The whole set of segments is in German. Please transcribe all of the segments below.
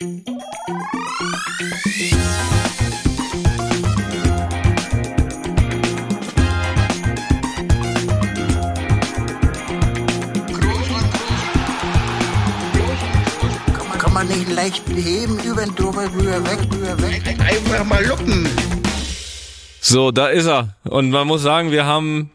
Kann man nicht leicht heben, über den drüber, rüber, weg, rüber, weg. Einfach mal luppen. So, da ist er. Und man muss sagen, wir haben,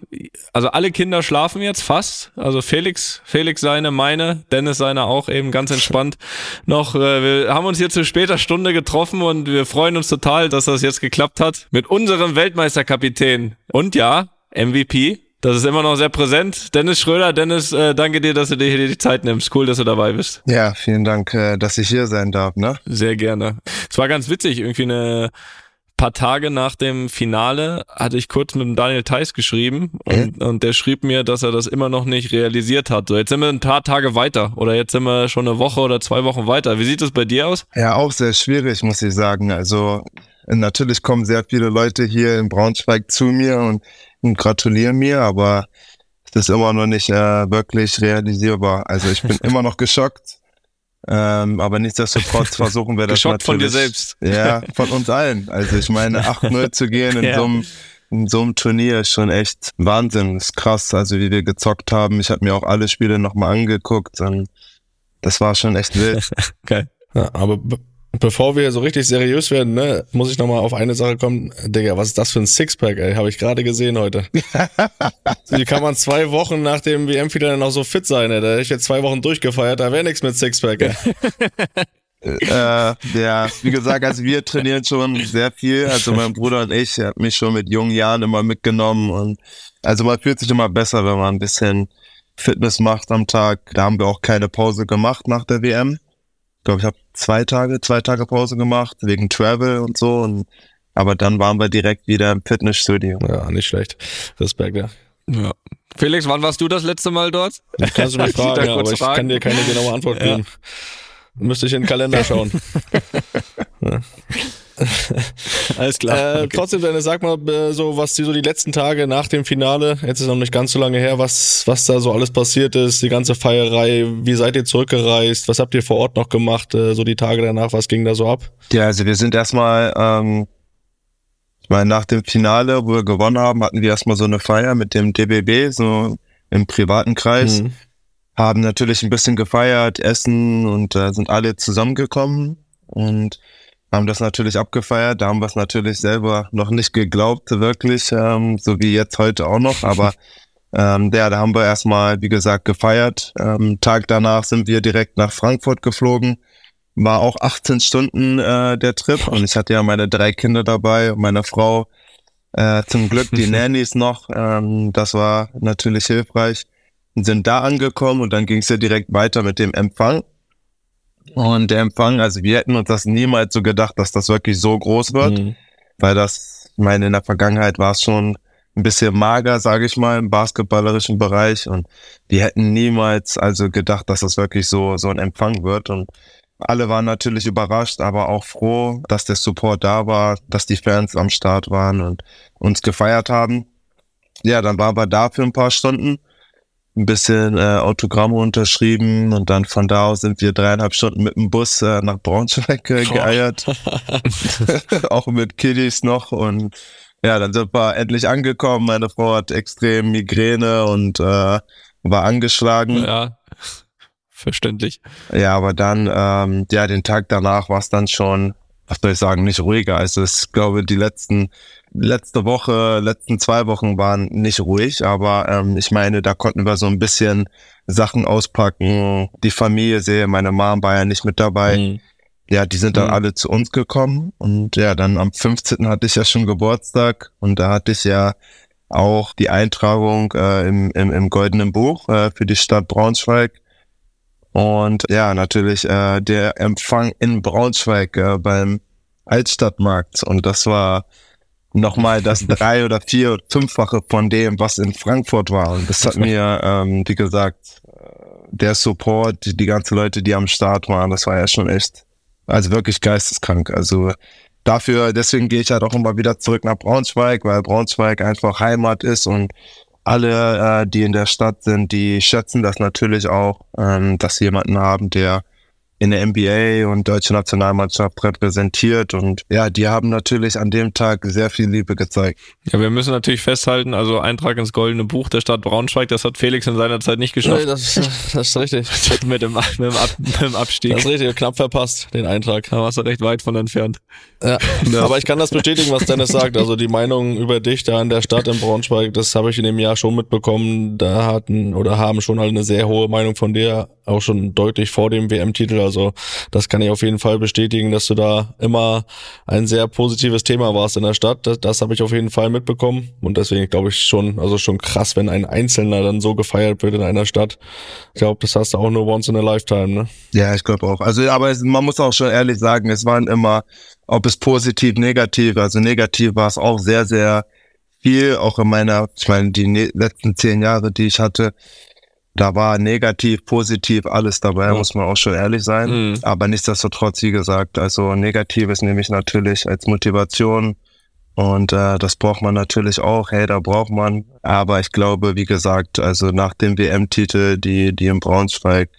also alle Kinder schlafen jetzt fast. Also Felix, Felix seine, meine, Dennis seine auch eben ganz entspannt noch. Äh, wir haben uns hier zu später Stunde getroffen und wir freuen uns total, dass das jetzt geklappt hat mit unserem Weltmeisterkapitän. Und ja, MVP. Das ist immer noch sehr präsent. Dennis Schröder, Dennis, äh, danke dir, dass du dir hier die Zeit nimmst. Cool, dass du dabei bist. Ja, vielen Dank, äh, dass ich hier sein darf, ne? Sehr gerne. Es war ganz witzig, irgendwie eine paar Tage nach dem Finale hatte ich kurz mit dem Daniel Theiss geschrieben und, Mhm. und der schrieb mir, dass er das immer noch nicht realisiert hat. So, jetzt sind wir ein paar Tage weiter oder jetzt sind wir schon eine Woche oder zwei Wochen weiter. Wie sieht es bei dir aus? Ja, auch sehr schwierig, muss ich sagen. Also natürlich kommen sehr viele Leute hier in Braunschweig zu mir und, und gratulieren mir, aber es ist immer noch nicht äh, wirklich realisierbar. Also ich bin immer noch geschockt. Ähm, aber nichtsdestotrotz versuchen wir das Geschockt von dir natürlich. selbst. Ja, von uns allen. Also ich meine, 8-0 zu gehen in Ja. so einem in so einem Turnier ist schon echt Wahnsinn. ist krass, also wie wir gezockt haben. Ich habe mir auch alle Spiele nochmal angeguckt und das war schon echt wild. Geil. Ja, aber be bevor wir so richtig seriös werden, ne, muss ich nochmal auf eine Sache kommen. Digga, was ist das für ein Sixpack, ey? Habe ich gerade gesehen heute. Wie kann man zwei Wochen nach dem WM-Finale noch so fit sein, ey? Da hätte ich jetzt zwei Wochen durchgefeiert, da wäre nichts mit Sixpack, ey. äh, ja, wie gesagt, also wir trainieren schon sehr viel. Also mein Bruder und ich, er hat mich schon mit jungen Jahren immer mitgenommen und also man fühlt sich immer besser, wenn man ein bisschen Fitness macht am Tag. Da haben wir auch keine Pause gemacht nach der WM. Ich glaube, ich habe zwei Tage, zwei Tage Pause gemacht wegen Travel und so. Und aber dann waren wir direkt wieder im Fitnessstudio. Ja, nicht schlecht. Respekt, ja. Ja. Felix, wann warst du das letzte Mal dort? Das kannst du mich ich fragen, ja, aber ich fragen? kann dir keine genaue Antwort Ja. geben. Müsste ich in den Kalender schauen. Alles Äh, Trotzdem, Dennis, sag mal äh, so, was die so die letzten Tage nach dem Finale, jetzt ist noch nicht ganz so lange her, was, was da so alles passiert ist, die ganze Feierei, wie seid ihr zurückgereist, was habt ihr vor Ort noch gemacht, äh, so die Tage danach, was ging da so ab? Ja, also wir sind erstmal, ähm, ich meine, nach dem Finale, wo wir gewonnen haben, hatten wir erstmal so eine Feier mit dem DBB, so im privaten Kreis. Mhm. haben natürlich ein bisschen gefeiert, essen und äh, sind alle zusammengekommen und haben das natürlich abgefeiert. Da haben wir es natürlich selber noch nicht geglaubt, wirklich, ähm, so wie jetzt heute auch noch. Aber ähm, ja, da haben wir erstmal, wie gesagt, gefeiert. Ähm, Tag danach sind wir direkt nach Frankfurt geflogen. War auch 18 Stunden äh, der Trip und ich hatte ja meine drei Kinder dabei und meine Frau äh, zum Glück die Nannies noch. Ähm, das war natürlich hilfreich sind da angekommen und dann ging es ja direkt weiter mit dem Empfang. Und der Empfang, also wir hätten uns das niemals so gedacht, dass das wirklich so groß wird, Mhm. weil das, ich meine, in der Vergangenheit war es schon ein bisschen mager, sage ich mal, im basketballerischen Bereich und wir hätten niemals also gedacht, dass das wirklich so so ein Empfang wird und alle waren natürlich überrascht, aber auch froh, dass der Support da war, dass die Fans am Start waren und uns gefeiert haben. Ja, dann waren wir da für ein paar Stunden ein bisschen äh, Autogramme unterschrieben und dann von da aus sind wir dreieinhalb Stunden mit dem Bus äh, nach Braunschweig äh, geeiert. auch mit Kiddies noch und ja, dann sind wir endlich angekommen. Meine Frau hat extrem Migräne und äh, war angeschlagen. Ja, verständlich. Ja, aber dann, ähm, ja, den Tag danach war es dann schon, was soll ich sagen, nicht ruhiger. Also ich glaube, die letzten, letzte Woche, letzten zwei Wochen waren nicht ruhig, aber ähm, ich meine, da konnten wir so ein bisschen Sachen auspacken, die Familie sehe, meine Mom war ja nicht mit dabei. Mhm. Ja, die sind dann Mhm. alle zu uns gekommen und ja, dann am 15. hatte ich ja schon Geburtstag und da hatte ich ja auch die Eintragung äh, im, im, im Goldenen Buch äh, für die Stadt Braunschweig. Und ja, natürlich äh, der Empfang in Braunschweig äh, beim Altstadtmarkt. Und das war nochmal das drei oder vier oder fünffache von dem, was in Frankfurt war. Und das hat mir, ähm, wie gesagt, äh, der Support, die, die ganzen Leute, die am Start waren, das war ja schon echt, also wirklich geisteskrank. Also dafür, deswegen gehe ich halt auch immer wieder zurück nach Braunschweig, weil Braunschweig einfach Heimat ist und alle, äh, die in der Stadt sind, die schätzen das natürlich auch, ähm, dass sie jemanden haben, der in der NBA und deutsche Nationalmannschaft repräsentiert und ja, die haben natürlich an dem Tag sehr viel Liebe gezeigt. Ja, wir müssen natürlich festhalten, also Eintrag ins Goldene Buch der Stadt Braunschweig, das hat Felix in seiner Zeit nicht geschafft. Nee, das, das ist richtig. mit, dem, mit, dem Ab, mit dem Abstieg. Das ist richtig, knapp verpasst, den Eintrag. Da warst du recht weit von entfernt. Ja. Aber ich kann das bestätigen, was Dennis sagt. Also die Meinung über dich da in der Stadt in Braunschweig, das habe ich in dem Jahr schon mitbekommen. Da hatten oder haben schon halt eine sehr hohe Meinung von dir, auch schon deutlich vor dem WM-Titel. Also das kann ich auf jeden Fall bestätigen, dass du da immer ein sehr positives Thema warst in der Stadt. Das, das habe ich auf jeden Fall mitbekommen. Und deswegen glaube ich schon, also schon krass, wenn ein Einzelner dann so gefeiert wird in einer Stadt. Ich glaube, das hast du auch nur once in a lifetime, ne? Ja, ich glaube auch. Also, aber es, man muss auch schon ehrlich sagen, es waren immer, ob es positiv, negativ, also negativ war es auch sehr, sehr viel, auch in meiner, ich meine, die ne letzten zehn Jahre, die ich hatte, da war negativ, positiv alles dabei, ja. muss man auch schon ehrlich sein. Mhm. Aber nichtsdestotrotz, wie gesagt, also Negatives nehme ich natürlich als Motivation. Und äh, das braucht man natürlich auch. Hey, da braucht man. Aber ich glaube, wie gesagt, also nach dem WM-Titel, die, die in Braunschweig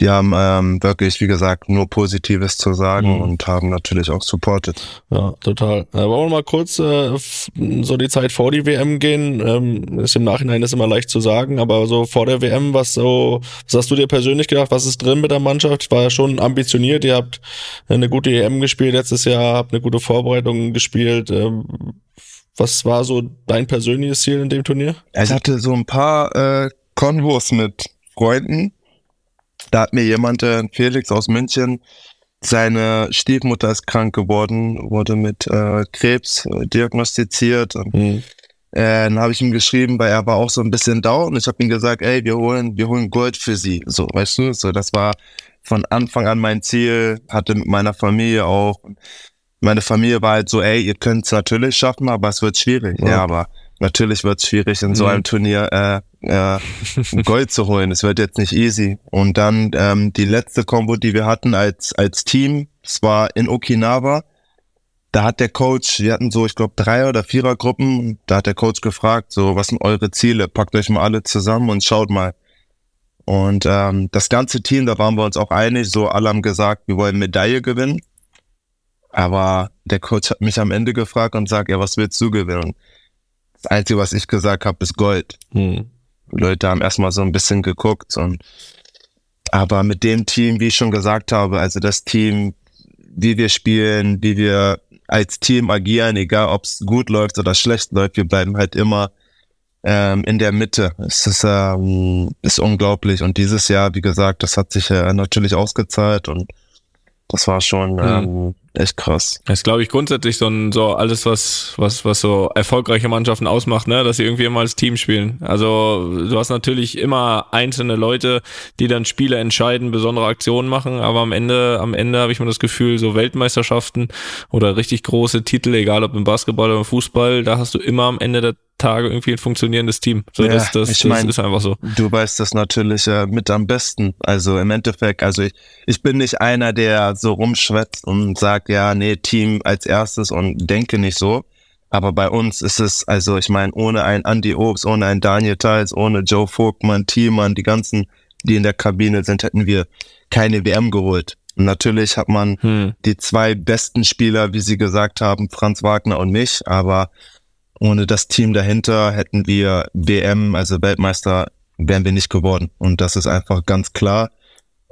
die haben ähm, wirklich, wie gesagt, nur Positives zu sagen mhm. und haben natürlich auch supported. Ja, total. Äh, wollen wir mal kurz äh, so die Zeit vor die WM gehen? Ähm, ist im Nachhinein ist immer leicht zu sagen, aber so vor der WM, was so, was hast du dir persönlich gedacht? Was ist drin mit der Mannschaft? War ja schon ambitioniert. Ihr habt eine gute EM gespielt letztes Jahr, habt eine gute Vorbereitung gespielt. Ähm, was war so dein persönliches Ziel in dem Turnier? Ich hatte so ein paar äh, Konvos mit Freunden da hat mir jemand, äh, Felix aus München, seine Stiefmutter ist krank geworden, wurde mit äh, Krebs äh, diagnostiziert. Und, mhm. äh, dann habe ich ihm geschrieben, weil er war auch so ein bisschen down. Und ich habe ihm gesagt, ey, wir holen, wir holen Gold für sie. So, weißt du, so das war von Anfang an mein Ziel. Hatte mit meiner Familie auch. Meine Familie war halt so, ey, ihr könnt es natürlich schaffen, aber es wird schwierig. Ja, ja aber natürlich wird es schwierig, in so mhm. einem Turnier äh, äh, Gold zu holen. Es wird jetzt nicht easy. Und dann ähm, die letzte Combo, die wir hatten als, als Team, das war in Okinawa. Da hat der Coach, wir hatten so, ich glaube, drei oder vierer Gruppen, da hat der Coach gefragt, so, was sind eure Ziele? Packt euch mal alle zusammen und schaut mal. Und ähm, das ganze Team, da waren wir uns auch einig, so alle haben gesagt, wir wollen Medaille gewinnen. Aber der Coach hat mich am Ende gefragt und sagt, ja, was willst du gewinnen? Das Einzige, was ich gesagt habe, ist Gold. Hm. Leute haben erstmal so ein bisschen geguckt und aber mit dem Team, wie ich schon gesagt habe, also das Team, wie wir spielen, wie wir als Team agieren, egal ob es gut läuft oder schlecht läuft, wir bleiben halt immer ähm, in der Mitte. Es ist, ähm, ist unglaublich. Und dieses Jahr, wie gesagt, das hat sich äh, natürlich ausgezahlt und das war schon mhm. Ähm, echt krass. Das ist, glaube ich, grundsätzlich so ein, so alles, was, was, was so erfolgreiche Mannschaften ausmacht, ne, dass sie irgendwie immer als Team spielen. Also du hast natürlich immer einzelne Leute, die dann Spiele entscheiden, besondere Aktionen machen, aber am Ende, am Ende habe ich mir das Gefühl, so Weltmeisterschaften oder richtig große Titel, egal ob im Basketball oder im Fußball, da hast du immer am Ende der Tage irgendwie ein funktionierendes Team. So, ja, das, das, ich mein, das ist einfach so. Du weißt das natürlich äh, mit am besten. Also im Endeffekt, also ich, ich bin nicht einer, der so rumschwätzt und sagt, ja, nee, Team als erstes und denke nicht so. Aber bei uns ist es, also ich meine, ohne ein Andy Obst, ohne ein Daniel Theils, ohne Joe Vogtmann, Thielmann, die ganzen, die in der Kabine sind, hätten wir keine WM geholt. Und natürlich hat man hm. die zwei besten Spieler, wie Sie gesagt haben, Franz Wagner und mich, aber ohne das Team dahinter hätten wir WM, also Weltmeister, wären wir nicht geworden. Und das ist einfach ganz klar.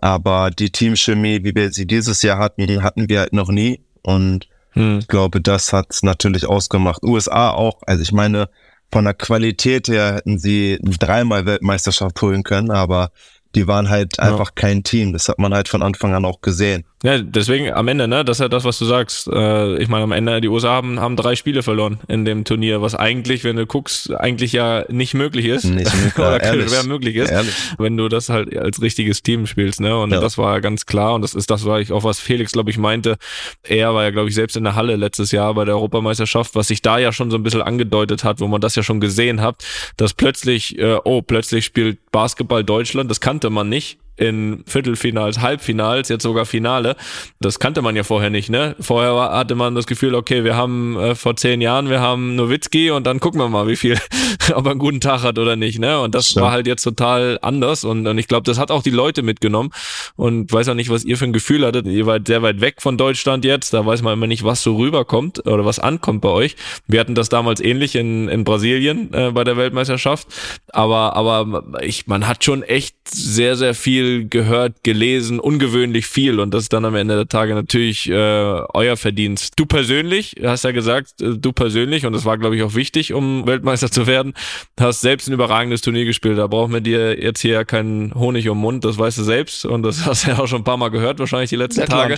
Aber die Teamchemie, wie wir sie dieses Jahr hatten, hatten wir halt noch nie. Und hm. ich glaube, das hat's natürlich ausgemacht. USA auch. Also ich meine, von der Qualität her hätten sie dreimal Weltmeisterschaft holen können, aber die waren halt ja. einfach kein Team. Das hat man halt von Anfang an auch gesehen. Ja, deswegen am Ende, ne, das ist ja das, was du sagst. Äh, ich meine, am Ende, die USA haben, haben drei Spiele verloren in dem Turnier, was eigentlich, wenn du guckst, eigentlich ja nicht möglich ist. Nicht möglich, oder schwer möglich ist, ehrlich. wenn du das halt als richtiges Team spielst, ne? Und ja. das war ganz klar. Und das ist das war ich auch, was Felix, glaube ich, meinte. Er war ja, glaube ich, selbst in der Halle letztes Jahr bei der Europameisterschaft, was sich da ja schon so ein bisschen angedeutet hat, wo man das ja schon gesehen hat, dass plötzlich, äh, oh, plötzlich spielt Basketball Deutschland, das kannte man nicht in Viertelfinals, Halbfinals, jetzt sogar Finale. Das kannte man ja vorher nicht, ne? Vorher hatte man das Gefühl, okay, wir haben äh, vor zehn Jahren, wir haben Nowitzki und dann gucken wir mal, wie viel, ob er einen guten Tag hat oder nicht, ne? Und das Ja. war halt jetzt total anders und, und ich glaube, das hat auch die Leute mitgenommen und weiß auch nicht, was ihr für ein Gefühl hattet. Ihr wart sehr weit weg von Deutschland jetzt, da weiß man immer nicht, was so rüberkommt oder was ankommt bei euch. Wir hatten das damals ähnlich in, in Brasilien äh, bei der Weltmeisterschaft, aber, aber ich, man hat schon echt sehr, sehr viel gehört, gelesen, ungewöhnlich viel und das ist dann am Ende der Tage natürlich äh, euer Verdienst. Du persönlich, hast ja gesagt, äh, du persönlich und das war, glaube ich, auch wichtig, um Weltmeister zu werden, hast selbst ein überragendes Turnier gespielt. Da braucht man dir jetzt hier keinen Honig um den Mund, das weißt du selbst und das hast du ja auch schon ein paar Mal gehört, wahrscheinlich die letzten Ja. Tage.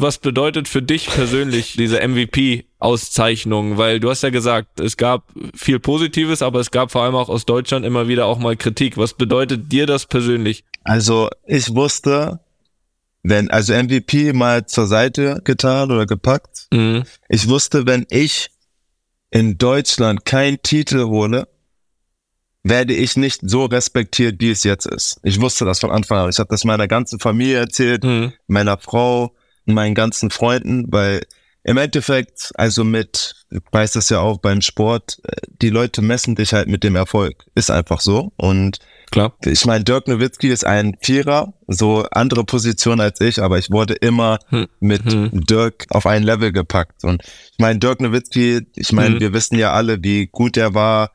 Was bedeutet für dich persönlich diese MVP-Auszeichnung? Weil du hast ja gesagt, es gab viel Positives, aber es gab vor allem auch aus Deutschland immer wieder auch mal Kritik. Was bedeutet dir das persönlich? Also ich wusste, wenn, also MVP mal zur Seite getan oder gepackt. Mhm. Ich wusste, wenn ich in Deutschland keinen Titel hole, werde ich nicht so respektiert, wie es jetzt ist. Ich wusste das von Anfang an. Ich habe das meiner ganzen Familie erzählt, Mhm. meiner Frau, meinen ganzen Freunden, weil im Endeffekt, also mit, ich weiß das ja auch beim Sport, äh, die Leute messen dich halt mit dem Erfolg. Ist einfach so. Und Klar. ich meine, Dirk Nowitzki ist ein Vierer, so andere Position als ich, aber ich wurde immer Hm. mit Hm. Dirk auf ein Level gepackt. Und ich meine, Dirk Nowitzki, ich meine, Mhm. wir wissen ja alle, wie gut er war,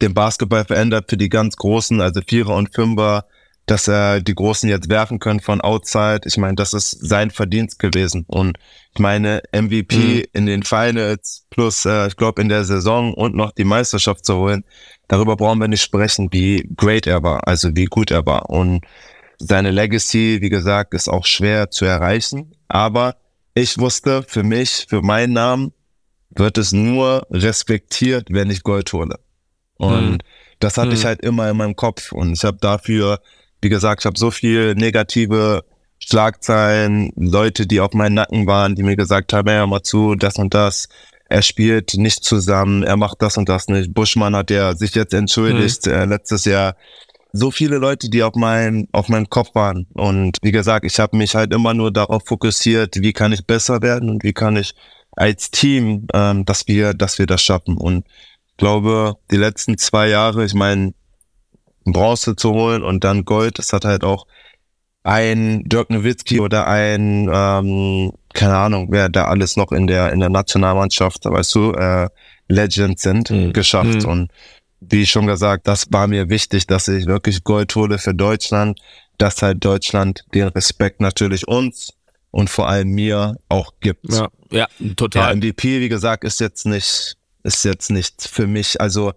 den Basketball verändert für die ganz Großen, also Vierer und Fünfer, dass er die Großen jetzt werfen können von outside. Ich meine, das ist sein Verdienst gewesen. Und ich meine, MVP Mhm. in den Finals plus, äh, ich glaube, in der Saison und noch die Meisterschaft zu holen, darüber brauchen wir nicht sprechen, wie great er war, also wie gut er war. Und seine Legacy, wie gesagt, ist auch schwer zu erreichen. Aber ich wusste, für mich, für meinen Namen, wird es nur respektiert, wenn ich Gold hole. Und Mhm. das hatte ich Mhm. halt immer in meinem Kopf. Und ich habe dafür, wie gesagt, ich habe so viel negative Schlagzeilen, Leute, die auf meinen Nacken waren, die mir gesagt haben, hör mal zu, das und das. Er spielt nicht zusammen, er macht das und das nicht. Buschmann hat ja sich jetzt entschuldigt äh, letztes Jahr. So viele Leute, die auf meinem auf meinem Kopf waren. Und wie gesagt, ich habe mich halt immer nur darauf fokussiert, wie kann ich besser werden und wie kann ich als Team, ähm, dass wir, dass wir das schaffen. Und ich glaube, die letzten zwei Jahre, ich meine, Bronze zu holen und dann Gold, das hat halt auch ein Dirk Nowitzki oder ein, ähm, keine Ahnung, wer da alles noch in der in der Nationalmannschaft, weißt du, äh, Legends sind, Mhm. geschafft. Mhm. Und wie schon gesagt, das war mir wichtig, dass ich wirklich Gold hole für Deutschland, dass halt Deutschland den Respekt natürlich uns und vor allem mir auch gibt. Ja, ja, total. MVP, wie gesagt, ist jetzt nicht, ist jetzt nicht für mich, also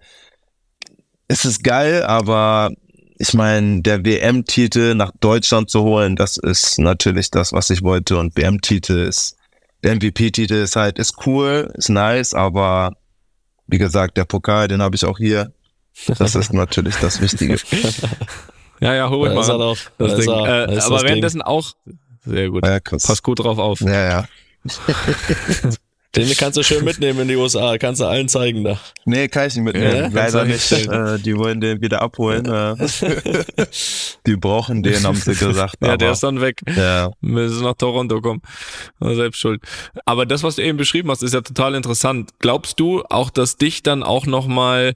es ist geil, aber ich meine, der WM-Titel nach Deutschland zu holen, das ist natürlich das, was ich wollte. Und WM-Titel ist, der MVP-Titel ist halt, ist cool, ist nice, aber wie gesagt, der Pokal, den habe ich auch hier. Das ist natürlich das Wichtige. Ja, ja, hol Da mal er doch. das Ding. er. Äh, aber das Ding. währenddessen auch sehr gut. Ja. Pass gut drauf auf. Ja, ja. Den kannst du schön mitnehmen in die USA, kannst du allen zeigen da. Nee, kann ich nicht mitnehmen. Ja, kannst Leider du nicht. Äh, die wollen den wieder abholen. Äh. die brauchen den, haben sie gesagt. Ja, der ist dann weg. ja. Müssen nach Toronto kommen. Selbst schuld. Aber das, was du eben beschrieben hast, ist ja total interessant. Glaubst du auch, dass dich dann auch nochmal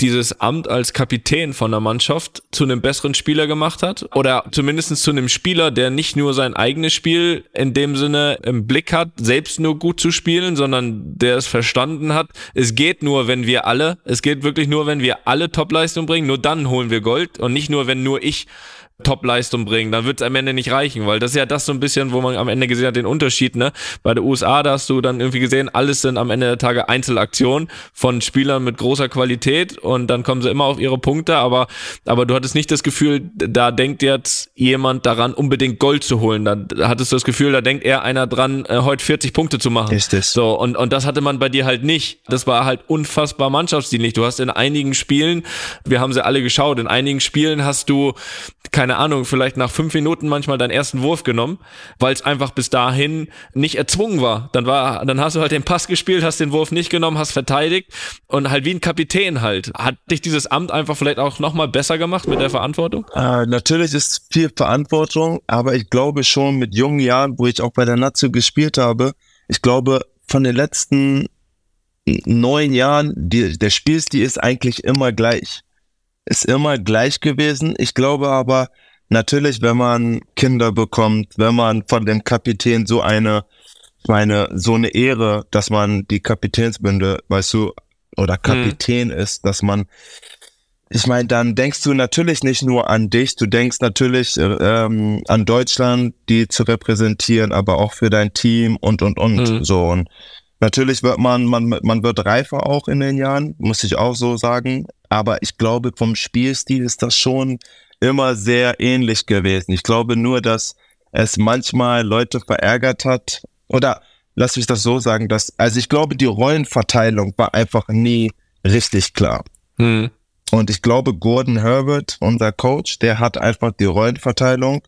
dieses Amt als Kapitän von der Mannschaft zu einem besseren Spieler gemacht hat? Oder zumindest zu einem Spieler, der nicht nur sein eigenes Spiel in dem Sinne im Blick hat, selbst nur gut zu spielen, sondern der es verstanden hat. Es geht nur, wenn wir alle, es geht wirklich nur, wenn wir alle Topleistung bringen, nur dann holen wir Gold und nicht nur, wenn nur ich Top-Leistung bringen, dann wird es am Ende nicht reichen, weil das ist ja das so ein bisschen, wo man am Ende gesehen hat, den Unterschied, ne? Bei der USA, da hast du dann irgendwie gesehen, alles sind am Ende der Tage Einzelaktionen von Spielern mit großer Qualität und dann kommen sie immer auf ihre Punkte, aber, aber du hattest nicht das Gefühl, da denkt jetzt jemand daran, unbedingt Gold zu holen. Da hattest du das Gefühl, da denkt eher einer dran, äh, heute 40 Punkte zu machen. Richtig. So, und, und das hatte man bei dir halt nicht. Das war halt unfassbar mannschaftsdienlich. Du hast in einigen Spielen, wir haben sie alle geschaut, in einigen Spielen hast du, keine keine Ahnung, vielleicht nach fünf Minuten manchmal deinen ersten Wurf genommen, weil es einfach bis dahin nicht erzwungen war. Dann war, dann hast du halt den Pass gespielt, hast den Wurf nicht genommen, hast verteidigt und halt wie ein Kapitän halt. Hat dich dieses Amt einfach vielleicht auch nochmal besser gemacht mit der Verantwortung? Äh, natürlich ist viel Verantwortung, aber ich glaube schon mit jungen Jahren, wo ich auch bei der Nazio gespielt habe, ich glaube von den letzten neun Jahren, die, der Spielstil ist eigentlich immer gleich. Ist immer gleich gewesen. Ich glaube aber, natürlich, wenn man Kinder bekommt, wenn man von dem Kapitän so eine, ich meine, so eine Ehre, dass man die Kapitänsbünde, weißt du, oder mhm. Kapitän mhm. ist, dass man, ich meine, dann denkst du natürlich nicht nur an dich, du denkst natürlich ähm, an Deutschland, die zu repräsentieren, aber auch für dein Team und und und mhm. so und Natürlich wird man, man, man wird reifer auch in den Jahren, muss ich auch so sagen. Aber ich glaube, vom Spielstil ist das schon immer sehr ähnlich gewesen. Ich glaube nur, dass es manchmal Leute verärgert hat. Oder lass mich das so sagen, dass, also ich glaube, die Rollenverteilung war einfach nie richtig klar. Hm. Und ich glaube, Gordon Herbert, unser Coach, der hat einfach die Rollenverteilung,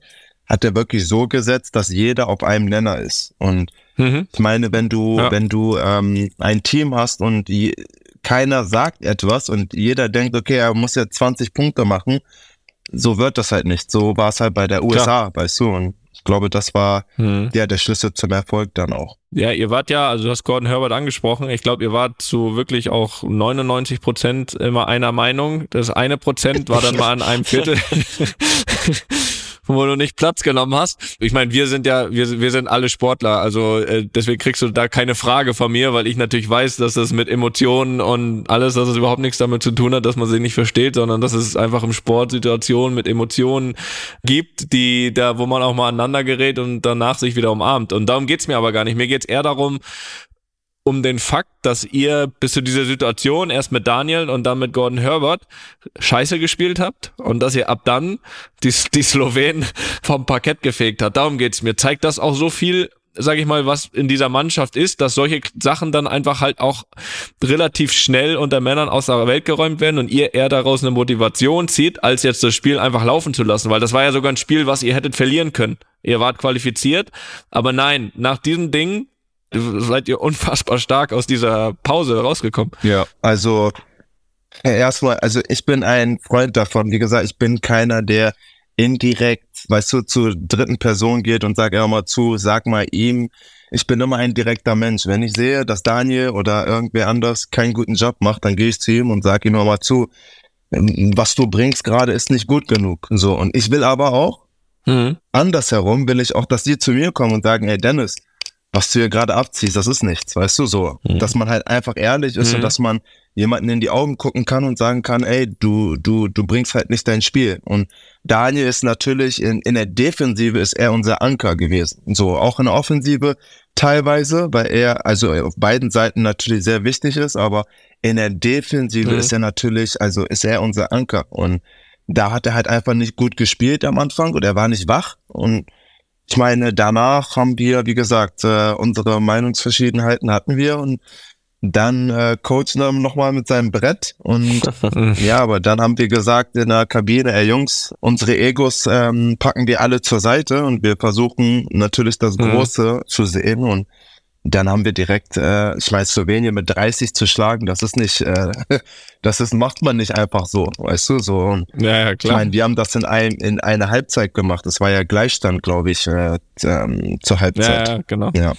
hat er wirklich so gesetzt, dass jeder auf einem Nenner ist. Und Mhm. Ich meine, wenn du, ja. wenn du ähm, ein Team hast und die, keiner sagt etwas und jeder denkt, okay, er muss jetzt 20 Punkte machen, so wird das halt nicht. So war es halt bei der USA, Klar. du. Und ich glaube, das war mhm. ja der Schlüssel zum Erfolg dann auch. Ja, ihr wart ja, also du hast Gordon Herbert angesprochen. Ich glaube, ihr wart zu wirklich auch 99 Prozent immer einer Meinung. Das eine Prozent war dann mal an einem Viertel. wo du nicht Platz genommen hast. Ich meine, wir sind ja, wir, wir sind alle Sportler, also äh, deswegen kriegst du da keine Frage von mir, weil ich natürlich weiß, dass das mit Emotionen und alles, dass es überhaupt nichts damit zu tun hat, dass man sich nicht versteht, sondern dass es einfach im Sport Situationen mit Emotionen gibt, die da, wo man auch mal aneinander gerät und danach sich wieder umarmt. Und darum geht's mir aber gar nicht. Mir geht's eher darum, um den Fakt, dass ihr bis zu dieser Situation erst mit Daniel und dann mit Gordon Herbert Scheiße gespielt habt und dass ihr ab dann die, die Slowenen vom Parkett gefegt habt. Darum geht's mir. Zeigt das auch so viel, sage ich mal, was in dieser Mannschaft ist, dass solche Sachen dann einfach halt auch relativ schnell unter Männern aus der Welt geräumt werden und ihr eher daraus eine Motivation zieht, als jetzt das Spiel einfach laufen zu lassen, weil das war ja sogar ein Spiel, was ihr hättet verlieren können. Ihr wart qualifiziert, aber nein, nach diesem Ding seid ihr unfassbar stark aus dieser Pause rausgekommen. Ja, also erstmal, also ich bin ein Freund davon. Wie gesagt, ich bin keiner, der indirekt, weißt du, zur dritten Person geht und sagt immer mal zu, sag mal ihm, ich bin immer ein direkter Mensch. Wenn ich sehe, dass Daniel oder irgendwer anders keinen guten Job macht, dann gehe ich zu ihm und sage ihm immer mal zu, was du bringst gerade ist nicht gut genug. So und ich will aber auch mhm. andersherum will ich auch, dass die zu mir kommen und sagen, ey Dennis, was du hier gerade abziehst, das ist nichts, weißt du, so. Mhm. Dass man halt einfach ehrlich ist mhm. und dass man jemanden in die Augen gucken kann und sagen kann, ey, du, du, du bringst halt nicht dein Spiel. Und Daniel ist natürlich in, in der Defensive ist er unser Anker gewesen. So, auch in der Offensive teilweise, weil er, also auf beiden Seiten natürlich sehr wichtig ist, aber in der Defensive mhm. ist er natürlich, also ist er unser Anker. Und da hat er halt einfach nicht gut gespielt am Anfang und er war nicht wach und ich meine, danach haben wir, wie gesagt, äh, unsere Meinungsverschiedenheiten hatten wir und dann äh, Coach nochmal mit seinem Brett und ja, aber dann haben wir gesagt in der Kabine, ey Jungs, unsere Egos ähm, packen wir alle zur Seite und wir versuchen natürlich das mhm. Große mhm. zu sehen und dann haben wir direkt, äh, ich meine, Slowenien mit 30 zu schlagen, das ist nicht, äh, das ist, macht man nicht einfach so, weißt du, so. Ja, ja, klar. Ich meine, wir haben das in, ein, in einer Halbzeit gemacht, das war ja Gleichstand, glaube ich, äh, ähm, zur Halbzeit. Ja, ja genau. Ja.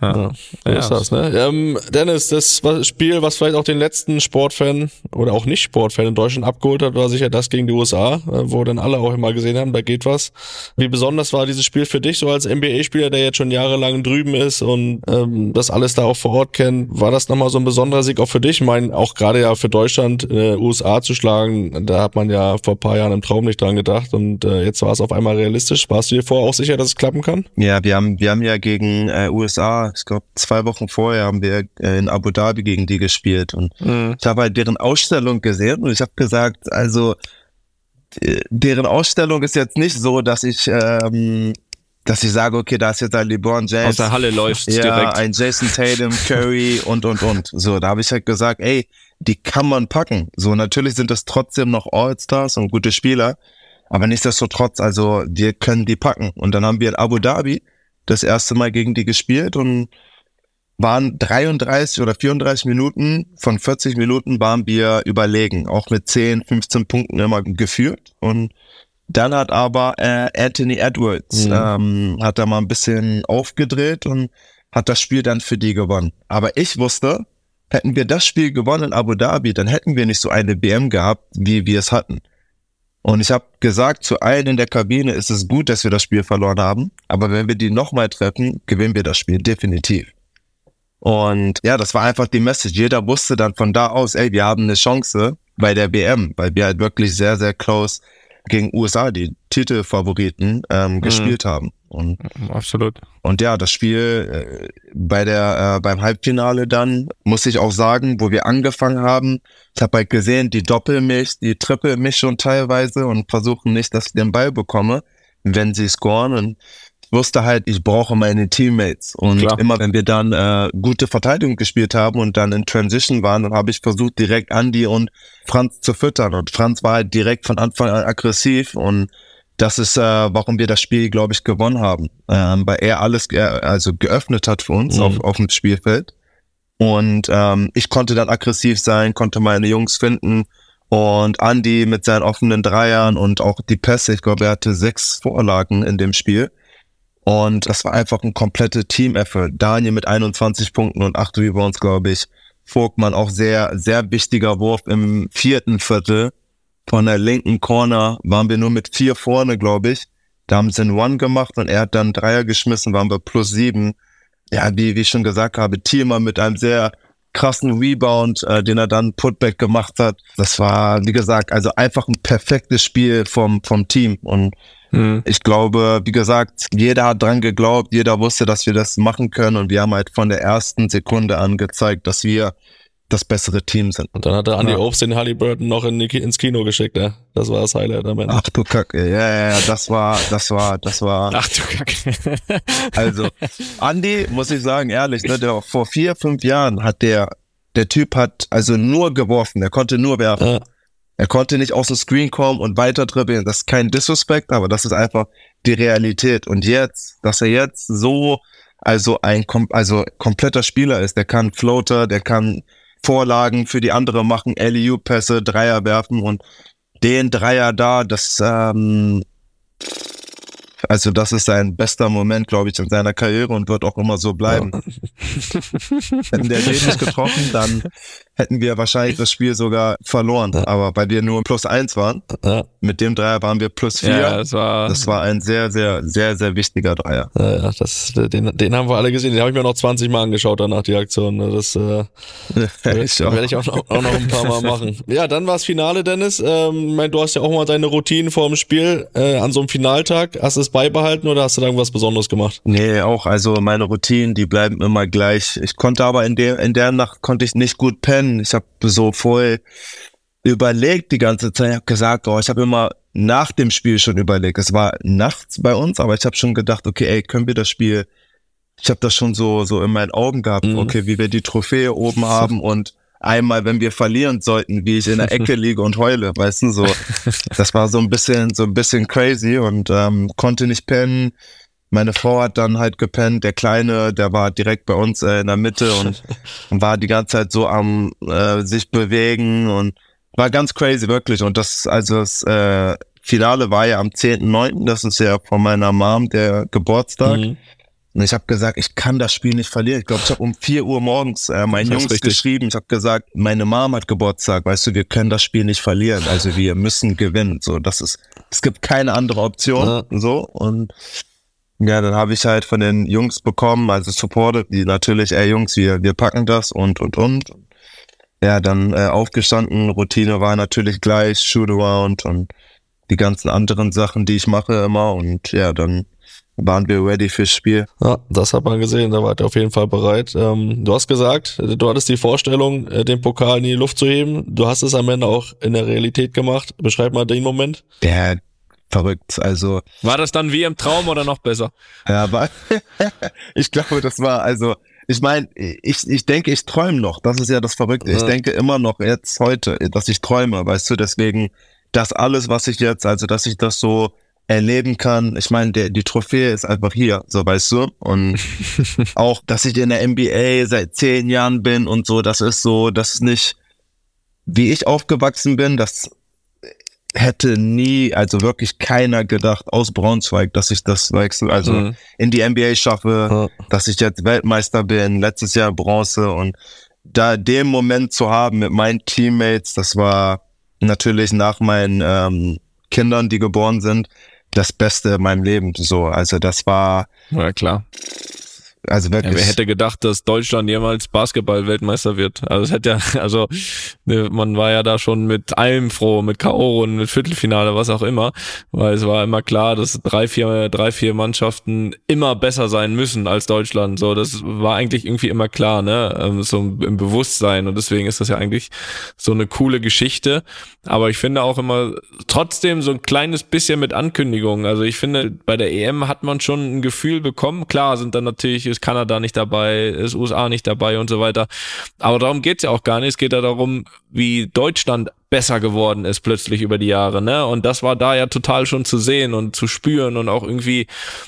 ja. ja. So ist das, ne? Ähm, Dennis, das Spiel, was vielleicht auch den letzten Sportfan oder auch nicht Sportfan in Deutschland abgeholt hat, war sicher das gegen die USA, äh, wo dann alle auch immer gesehen haben, da geht was. Wie besonders war dieses Spiel für dich, so als NBA-Spieler, der jetzt schon jahrelang drüben ist und ähm, das alles da auch vor Ort kennt? War das nochmal so ein besonderer Sieg auch für dich? Ich meine, auch gerade ja für Deutschland, äh, USA zu schlagen, da hat man ja vor paar Jahren im Traum nicht dran gedacht und äh, jetzt war es auf einmal realistisch. Warst du dir vorher auch sicher, dass es klappen kann? Ja, wir haben, wir haben ja gegen äh, USA, ich glaube zwei Wochen vorher haben wir äh, in Abu Dhabi gegen die gespielt und mhm. ich habe halt deren Ausstellung gesehen und ich habe gesagt, also deren Ausstellung ist jetzt nicht so, dass ich ähm, dass ich sage, okay, da ist jetzt ein LeBron James. Aus der Halle läuft ja, direkt. ein Jason Tatum, Curry und, und, und. So, da habe ich halt gesagt, ey, die kann man packen. So, natürlich sind das trotzdem noch All-Stars und gute Spieler. Aber nichtsdestotrotz, also wir können die packen. Und dann haben wir in Abu Dhabi das erste Mal gegen die gespielt und waren 33 oder 34 Minuten, von 40 Minuten waren wir überlegen, auch mit 10, 15 Punkten immer geführt. Und dann hat aber äh, Anthony Edwards, Mhm. ähm, hat da mal ein bisschen aufgedreht und hat das Spiel dann für die gewonnen. Aber ich wusste, hätten wir das Spiel gewonnen in Abu Dhabi, dann hätten wir nicht so eine BM gehabt, wie wir es hatten. Und ich habe gesagt, zu allen in der Kabine ist es gut, dass wir das Spiel verloren haben. Aber wenn wir die nochmal treffen, gewinnen wir das Spiel definitiv. Und ja, das war einfach die Message. Jeder wusste dann von da aus, ey, wir haben eine Chance bei der BM, weil wir halt wirklich sehr, sehr close gegen USA, die Titelfavoriten, ähm, gespielt haben. Und Absolut. und ja, das Spiel äh, bei der äh, beim Halbfinale dann muss ich auch sagen, wo wir angefangen haben, ich habe halt gesehen, die Doppelmilch, die Trippelmilch schon teilweise und versuchen nicht, dass ich den Ball bekomme, wenn sie scoren und wusste halt, ich brauche meine Teammates und Klar. immer wenn wir dann äh, gute Verteidigung gespielt haben und dann in Transition waren, dann habe ich versucht direkt Andy und Franz zu füttern und Franz war halt direkt von Anfang an aggressiv und das ist, äh, warum wir das Spiel, glaube ich, gewonnen haben. Ähm, weil er alles ge also geöffnet hat für uns Mhm. auf, auf dem Spielfeld. Und ähm, ich konnte dann aggressiv sein, konnte meine Jungs finden. Und Andy mit seinen offenen Dreiern und auch die Pässe, ich glaube, er hatte sechs Vorlagen in dem Spiel. Und das war einfach ein kompletter Team-Effort. Daniel mit 21 Punkten und 8 Rebounds, glaube ich. Vogtmann auch sehr, sehr wichtiger Wurf im vierten Viertel. Von der linken Corner waren wir nur mit vier vorne, glaube ich. Da haben sie einen One gemacht und er hat dann Dreier geschmissen, waren wir plus sieben. Ja, wie, wie ich schon gesagt habe, Thielmann mit einem sehr krassen Rebound, äh, den er dann Putback gemacht hat. Das war, wie gesagt, also einfach ein perfektes Spiel vom, vom Team. Und Mhm. ich glaube, wie gesagt, jeder hat dran geglaubt, jeder wusste, dass wir das machen können und wir haben halt von der ersten Sekunde an gezeigt, dass wir das bessere Team sind. Und dann hat der Andy Ja. Obst den Halliburton noch in die, ins Kino geschickt, ja. Das war das Highlight am Ende. Ach du Kacke, ja, ja, ja, das war, das war, das war, Ach du Kacke. also, Andy, muss ich sagen, ehrlich, ne, der vor vier, fünf Jahren hat der, der Typ hat also nur geworfen, er konnte nur werfen. Ja. Er konnte nicht aus dem Screen kommen und weiter dribbeln. Das ist kein Disrespect, aber das ist einfach die Realität. Und jetzt, dass er jetzt so, also ein also kompletter Spieler ist, der kann Floater, der kann Vorlagen für die andere machen, LEU-Pässe, Dreier werfen und den Dreier da, das, ähm, also das ist sein bester Moment, glaube ich, in seiner Karriere und wird auch immer so bleiben. Hätten der den nicht getroffen, dann hätten wir wahrscheinlich das Spiel sogar verloren. Aber weil wir nur plus eins waren, Ja, mit dem Dreier waren wir plus vier. ja, das war. Das war ein sehr, sehr, sehr, sehr wichtiger Dreier. ja, ja, das, den, den haben wir alle gesehen. Den habe ich mir noch 20 Mal angeschaut danach, die Aktion. Das äh, auch. werde ich auch noch, auch noch ein paar Mal machen. Ja, dann war das Finale, Dennis. Ähm, ich mein, du hast ja auch mal deine Routinen vor dem Spiel äh, an so einem Finaltag. Hast du es beibehalten oder hast du da irgendwas Besonderes gemacht? Nee, auch, also meine Routinen, die bleiben immer gleich. Ich konnte aber in der, in der Nacht konnte ich nicht gut pennen. Ich habe so voll überlegt die ganze Zeit. Ich habe gesagt, oh, ich habe immer nach dem Spiel schon überlegt. Es war nachts bei uns, aber ich habe schon gedacht, okay, ey, können wir das Spiel ich habe das schon so so in meinen Augen gehabt, Mhm. okay, wie wir die Trophäe oben haben und einmal, wenn wir verlieren sollten, wie ich in der Ecke liege und heule, weißt du, so. Das war so ein bisschen so ein bisschen crazy und ähm, konnte nicht pennen. Meine Frau hat dann halt gepennt. Der Kleine, der war direkt bei uns äh, in der Mitte und, und war die ganze Zeit so am äh, sich bewegen und war ganz crazy wirklich. Und das also das äh, Finale war ja am 10.9., das ist ja von meiner Mom der Geburtstag. Mhm. Und ich habe gesagt, ich kann das Spiel nicht verlieren. Ich glaube, ich habe um 4 Uhr morgens äh, meinen Jungs richtig. geschrieben. Ich habe gesagt, meine Mom hat Geburtstag. Weißt du, wir können das Spiel nicht verlieren. Also wir müssen gewinnen. So, das ist, es gibt keine andere Option. Ja. So und ja, dann habe ich halt von den Jungs bekommen, also supported, die natürlich, ey Jungs, wir, wir packen das und und und. Ja, dann äh, aufgestanden, Routine war natürlich gleich, Shoot Around und die ganzen anderen Sachen, die ich mache immer und ja, dann waren wir ready fürs Spiel. Ja, das hat man gesehen, da wart ihr auf jeden Fall bereit. Ähm, du hast gesagt, du hattest die Vorstellung, äh, den Pokal in die Luft zu heben. Du hast es am Ende auch in der Realität gemacht. Beschreib mal den Moment. Ja, verrückt. Also, War das dann wie im Traum oder noch besser? ja, aber ich glaube, das war, also, ich meine, ich, ich denke, ich träume noch. Das ist ja das Verrückte. Ich Ja. denke immer noch jetzt heute, dass ich träume, weißt du, deswegen, das alles, was ich jetzt, also dass ich das so erleben kann. Ich meine, der, die Trophäe ist einfach hier, so weißt du. Und auch, dass ich in der NBA seit zehn Jahren bin und so, das ist so, das ist nicht, wie ich aufgewachsen bin, das hätte nie, also wirklich keiner gedacht aus Braunschweig, dass ich das wechsle, also Mhm. in die NBA schaffe, Ja. dass ich jetzt Weltmeister bin, letztes Jahr Bronze und da den Moment zu haben mit meinen Teammates, das war natürlich nach meinen ähm, Kindern, die geboren sind, das Beste in meinem Leben. So, also das war, Ja, klar. Also Ja, wirklich. wer hätte gedacht, dass Deutschland jemals Basketball-Weltmeister wird? Also es hätte ja, also ne, man war ja da schon mit allem froh, mit K.O.-Runden, mit Viertelfinale, was auch immer, weil es war immer klar, dass drei, vier, drei, vier Mannschaften immer besser sein müssen als Deutschland. So, das war eigentlich irgendwie immer klar, ne? Ähm, So im Bewusstsein und deswegen ist das ja eigentlich so eine coole Geschichte. Aber ich finde auch immer trotzdem so ein kleines bisschen mit Ankündigungen. Also ich finde, bei der EM hat man schon ein Gefühl bekommen. Klar sind dann natürlich, ist Kanada nicht dabei, ist USA nicht dabei und so weiter. Aber darum geht's ja auch gar nicht. Es geht ja darum, wie Deutschland besser geworden ist plötzlich über die Jahre, ne? Und das war da ja total schon zu sehen und zu spüren und auch irgendwie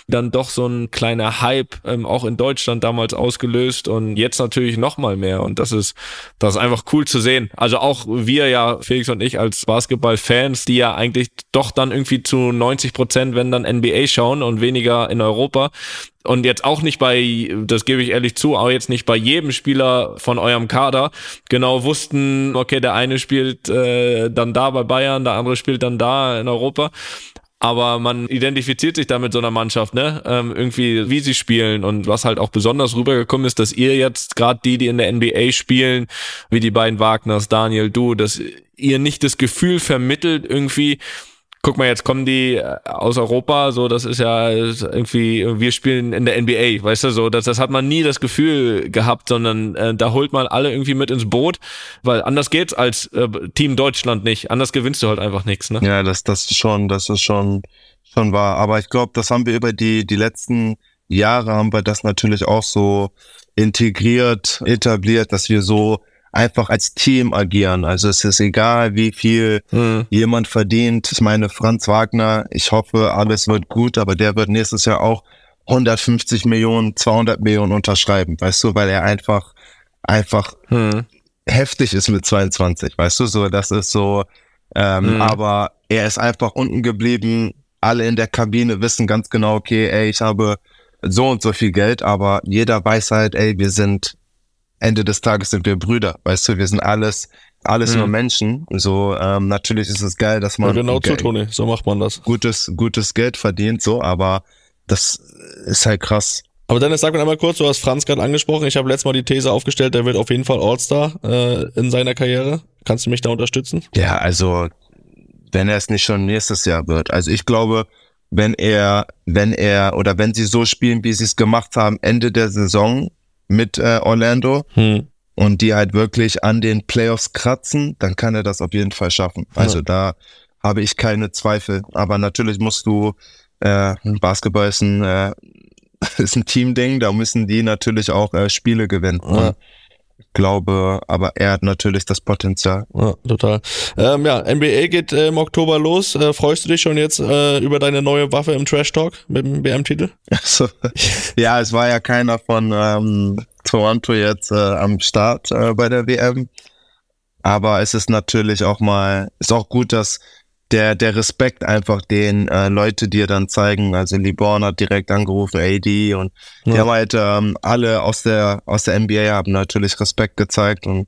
dann doch so ein kleiner Hype ähm, auch in Deutschland damals ausgelöst und jetzt natürlich noch mal mehr und das ist das ist einfach cool zu sehen. Also auch wir ja Felix und ich als Basketball-Fans, die ja eigentlich doch dann irgendwie zu 90 Prozent, wenn dann NBA schauen und weniger in Europa, und jetzt auch nicht bei, das gebe ich ehrlich zu, auch jetzt nicht bei jedem Spieler von eurem Kader genau wussten, okay, der eine spielt äh, dann da bei Bayern, der andere spielt dann da in Europa. Aber man identifiziert sich da mit so einer Mannschaft, ne? Ähm, irgendwie, wie sie spielen und was halt auch besonders rübergekommen ist, dass ihr jetzt gerade die, die in der NBA spielen, wie die beiden Wagners, Daniel, du, dass ihr nicht das Gefühl vermittelt irgendwie, guck mal, jetzt kommen die äh, aus Europa, so, das ist ja irgendwie, wir spielen in der NBA, weißt du, so, das, das hat man nie das Gefühl gehabt, sondern äh, da holt man alle irgendwie mit ins Boot, weil anders geht's als äh, Team Deutschland nicht, anders gewinnst du halt einfach nichts, ne? Ja, das, das ist schon, das ist schon, schon wahr. Aber ich glaube, das haben wir über die, die letzten Jahre haben wir das natürlich auch so integriert, etabliert, dass wir so einfach als Team agieren. Also es ist egal, wie viel Hm. jemand verdient. Ich meine, Franz Wagner, ich hoffe, alles wird gut, aber der wird nächstes Jahr auch 150 Millionen, 200 Millionen unterschreiben, weißt du, weil er einfach, einfach Hm. heftig ist mit 22, weißt du, so, das ist so, ähm, Mhm. aber er ist einfach unten geblieben. Alle in der Kabine wissen ganz genau, okay, ey, ich habe so und so viel Geld, aber jeder weiß halt, ey, wir sind, Ende des Tages sind wir Brüder, weißt du, wir sind alles, alles Mhm. nur Menschen. So, ähm, natürlich ist es geil, dass Ja, man genau zu, Toni. So macht man das. gutes, gutes Geld verdient, so, aber das ist halt krass. Aber Dennis, sag mir einmal kurz, du hast Franz gerade angesprochen. Ich habe letztes Mal die These aufgestellt, der wird auf jeden Fall All-Star äh, in seiner Karriere. Kannst du mich da unterstützen? Ja, also wenn er es nicht schon nächstes Jahr wird. Also ich glaube, wenn er, wenn er oder wenn sie so spielen, wie sie es gemacht haben, Ende der Saison mit äh, Orlando Hm. und die halt wirklich an den Playoffs kratzen, dann kann er das auf jeden Fall schaffen. Also Ja. da habe ich keine Zweifel. Aber natürlich musst du, äh, Basketball ist ein, äh, ist ein Teamding, da müssen die natürlich auch äh, Spiele gewinnen. Ja. Glaube, aber er hat natürlich das Potenzial. Ja, total. Ähm, ja, NBA geht äh, im Oktober los. Äh, freust du dich schon jetzt äh, über deine neue Waffe im Trash Talk mit dem WM-Titel? Also, ja, es war ja keiner von ähm, Toronto jetzt äh, am Start äh, bei der WM. Aber es ist natürlich auch mal, ist auch gut, dass der, der Respekt einfach den äh, Leute dir dann zeigen. Also Liborn hat direkt angerufen, AD und die Ja. haben halt ähm, alle aus der, aus der NBA haben natürlich Respekt gezeigt und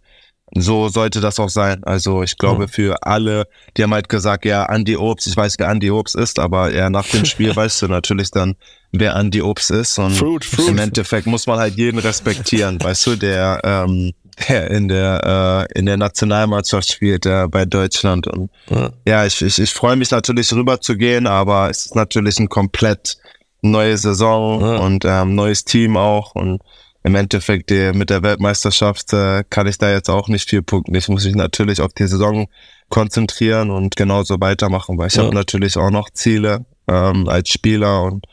so sollte das auch sein. Also ich glaube für alle, die haben halt gesagt, ja, Andy Obst, ich weiß, wer Andy Obst ist, aber ja, nach dem Spiel weißt du natürlich dann, wer Andy Obst ist. Und Fruit, Fruit. im Endeffekt muss man halt jeden respektieren, weißt du, der, ähm, der in der äh, in der Nationalmannschaft spielt äh, bei Deutschland. Und Ja. ja, ich, ich, ich freue mich natürlich rüber zu gehen, aber es ist natürlich ein komplett neue Saison Ja. und ähm, neues Team auch. Und im Endeffekt die, mit der Weltmeisterschaft äh, kann ich da jetzt auch nicht viel punkten. Ich muss mich natürlich auf die Saison konzentrieren und genauso weitermachen, weil ich Ja. habe natürlich auch noch Ziele ähm, als Spieler und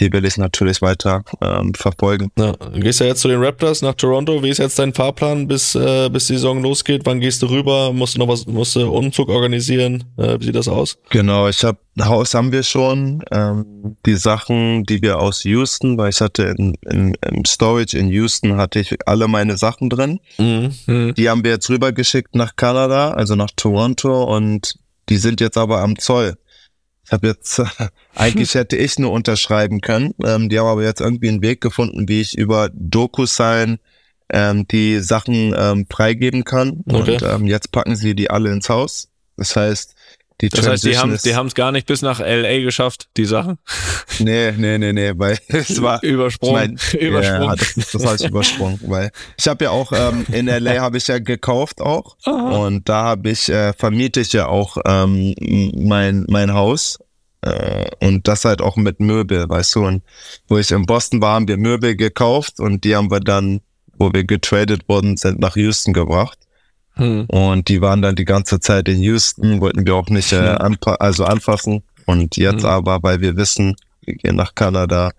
die will ich natürlich weiter ähm, verfolgen. Ja, du gehst ja jetzt zu den Raptors nach Toronto. Wie ist jetzt dein Fahrplan, bis, äh, bis die Saison losgeht? Wann gehst du rüber? Musst du noch was, musst du Umzug organisieren? Äh, wie sieht das aus? Genau, ich habe Haus haben wir schon. Ähm, die Sachen, die wir aus Houston, weil ich hatte in, in, im Storage in Houston hatte ich alle meine Sachen drin. Mhm. Die haben wir jetzt rübergeschickt nach Kanada, also nach Toronto und die sind jetzt aber am Zoll. Ich habe jetzt, eigentlich hätte ich nur unterschreiben können. Ähm, die haben aber jetzt irgendwie einen Weg gefunden, wie ich über DocuSign ähm, die Sachen ähm, freigeben kann. Okay. Und ähm, jetzt packen sie die alle ins Haus. Das heißt, die Das heißt, die Transition haben ist, die haben es gar nicht bis nach LA geschafft, die Sachen. Nee, nee, nee, nee, weil es war Übersprungen. Ich mein, Übersprungen. Ja, das, das habe ich übersprungen, weil ich habe ja auch ähm, in LA habe ich ja gekauft auch und da habe ich äh, vermiete ich ja auch ähm, mein mein Haus äh, und das halt auch mit Möbel, weißt du und wo ich in Boston war, haben wir Möbel gekauft und die haben wir dann, wo wir getradet worden sind, nach Houston gebracht Hm. und die waren dann die ganze Zeit in Houston, wollten wir auch nicht äh, anpa also anfassen. Und jetzt Mhm. aber, weil wir wissen, wir gehen nach Kanada,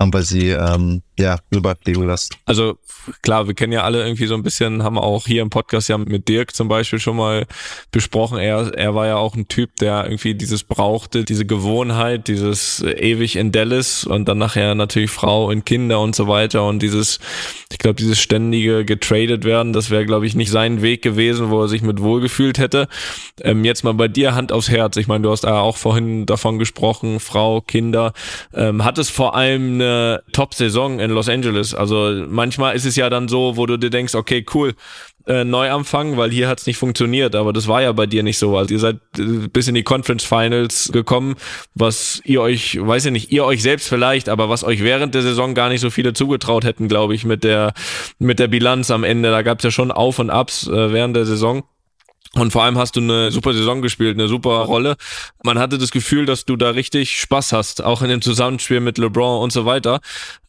haben wir sie ähm, ja rüberfliegen lassen. Also klar, wir kennen ja alle irgendwie so ein bisschen, haben auch hier im Podcast ja mit Dirk zum Beispiel schon mal besprochen. Er, er war ja auch ein Typ, der irgendwie dieses brauchte, diese Gewohnheit, dieses ewig in Dallas und dann nachher natürlich Frau und Kinder und so weiter und dieses, ich glaube, dieses ständige getradet werden, das wäre, glaube ich, nicht sein Weg gewesen, wo er sich mit wohlgefühlt hätte. Ähm, jetzt mal bei dir Hand aufs Herz. Ich meine, du hast ja auch vorhin davon gesprochen, Frau, Kinder. Ähm, hattest vor allem eine Top-Saison in Los Angeles. Also manchmal ist es ja dann so, wo du dir denkst, okay, cool, äh, Neuanfang, weil hier hat's nicht funktioniert, aber das war ja bei dir nicht so. Also ihr seid äh, bis in die Conference Finals gekommen, was ihr euch, weiß ich nicht, ihr euch selbst vielleicht, aber was euch während der Saison gar nicht so viele zugetraut hätten, glaube ich, mit der mit der Bilanz am Ende. Da gab's ja schon Auf und Abs äh, während der Saison. Und vor allem hast du eine super Saison gespielt, eine super Rolle. Man hatte das Gefühl, dass du da richtig Spaß hast, auch in dem Zusammenspiel mit LeBron und so weiter.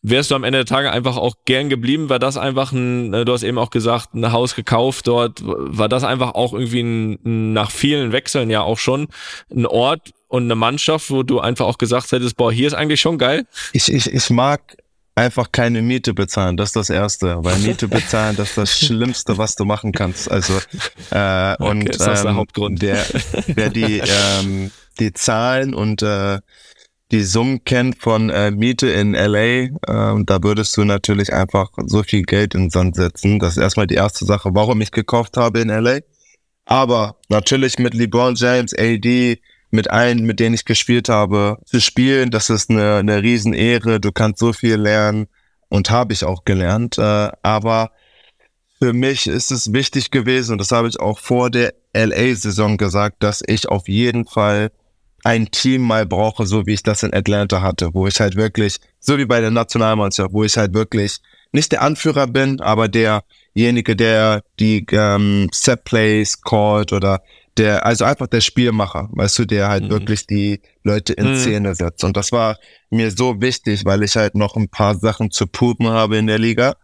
Wärst du am Ende der Tage einfach auch gern geblieben? War das einfach ein, äh, du hast eben auch gesagt, ein Haus gekauft dort. War das einfach auch irgendwie ein, nach vielen Wechseln ja auch schon ein Ort und eine Mannschaft, wo du einfach auch gesagt hättest, boah, hier ist eigentlich schon geil? Ich, ich, ich mag einfach keine Miete bezahlen, das ist das Erste. Weil Miete bezahlen, das ist das Schlimmste, was du machen kannst. Also äh, und ist das der ähm, Hauptgrund. Der, wer die, ähm, die Zahlen und äh, die Summen kennt von äh, Miete in LA, ähm, da würdest du natürlich einfach so viel Geld in den Sand setzen. Das ist erstmal die erste Sache, warum ich gekauft habe in LA. Aber natürlich mit LeBron James, AD, mit allen, mit denen ich gespielt habe, zu spielen, das ist eine, eine Riesenehre. Du kannst so viel lernen und habe ich auch gelernt. Äh, aber für mich ist es wichtig gewesen, und das habe ich auch vor der LA-Saison gesagt, dass ich auf jeden Fall ein Team mal brauche, so wie ich das in Atlanta hatte, wo ich halt wirklich, so wie bei der Nationalmannschaft, wo ich halt wirklich nicht der Anführer bin, aber derjenige, der die ähm, Set Plays callt oder der, also einfach der Spielmacher, weißt du, der halt Mhm. wirklich die Leute in Mhm. Szene setzt. Und das war mir so wichtig, weil ich halt noch ein paar Sachen zu pupen habe in der Liga.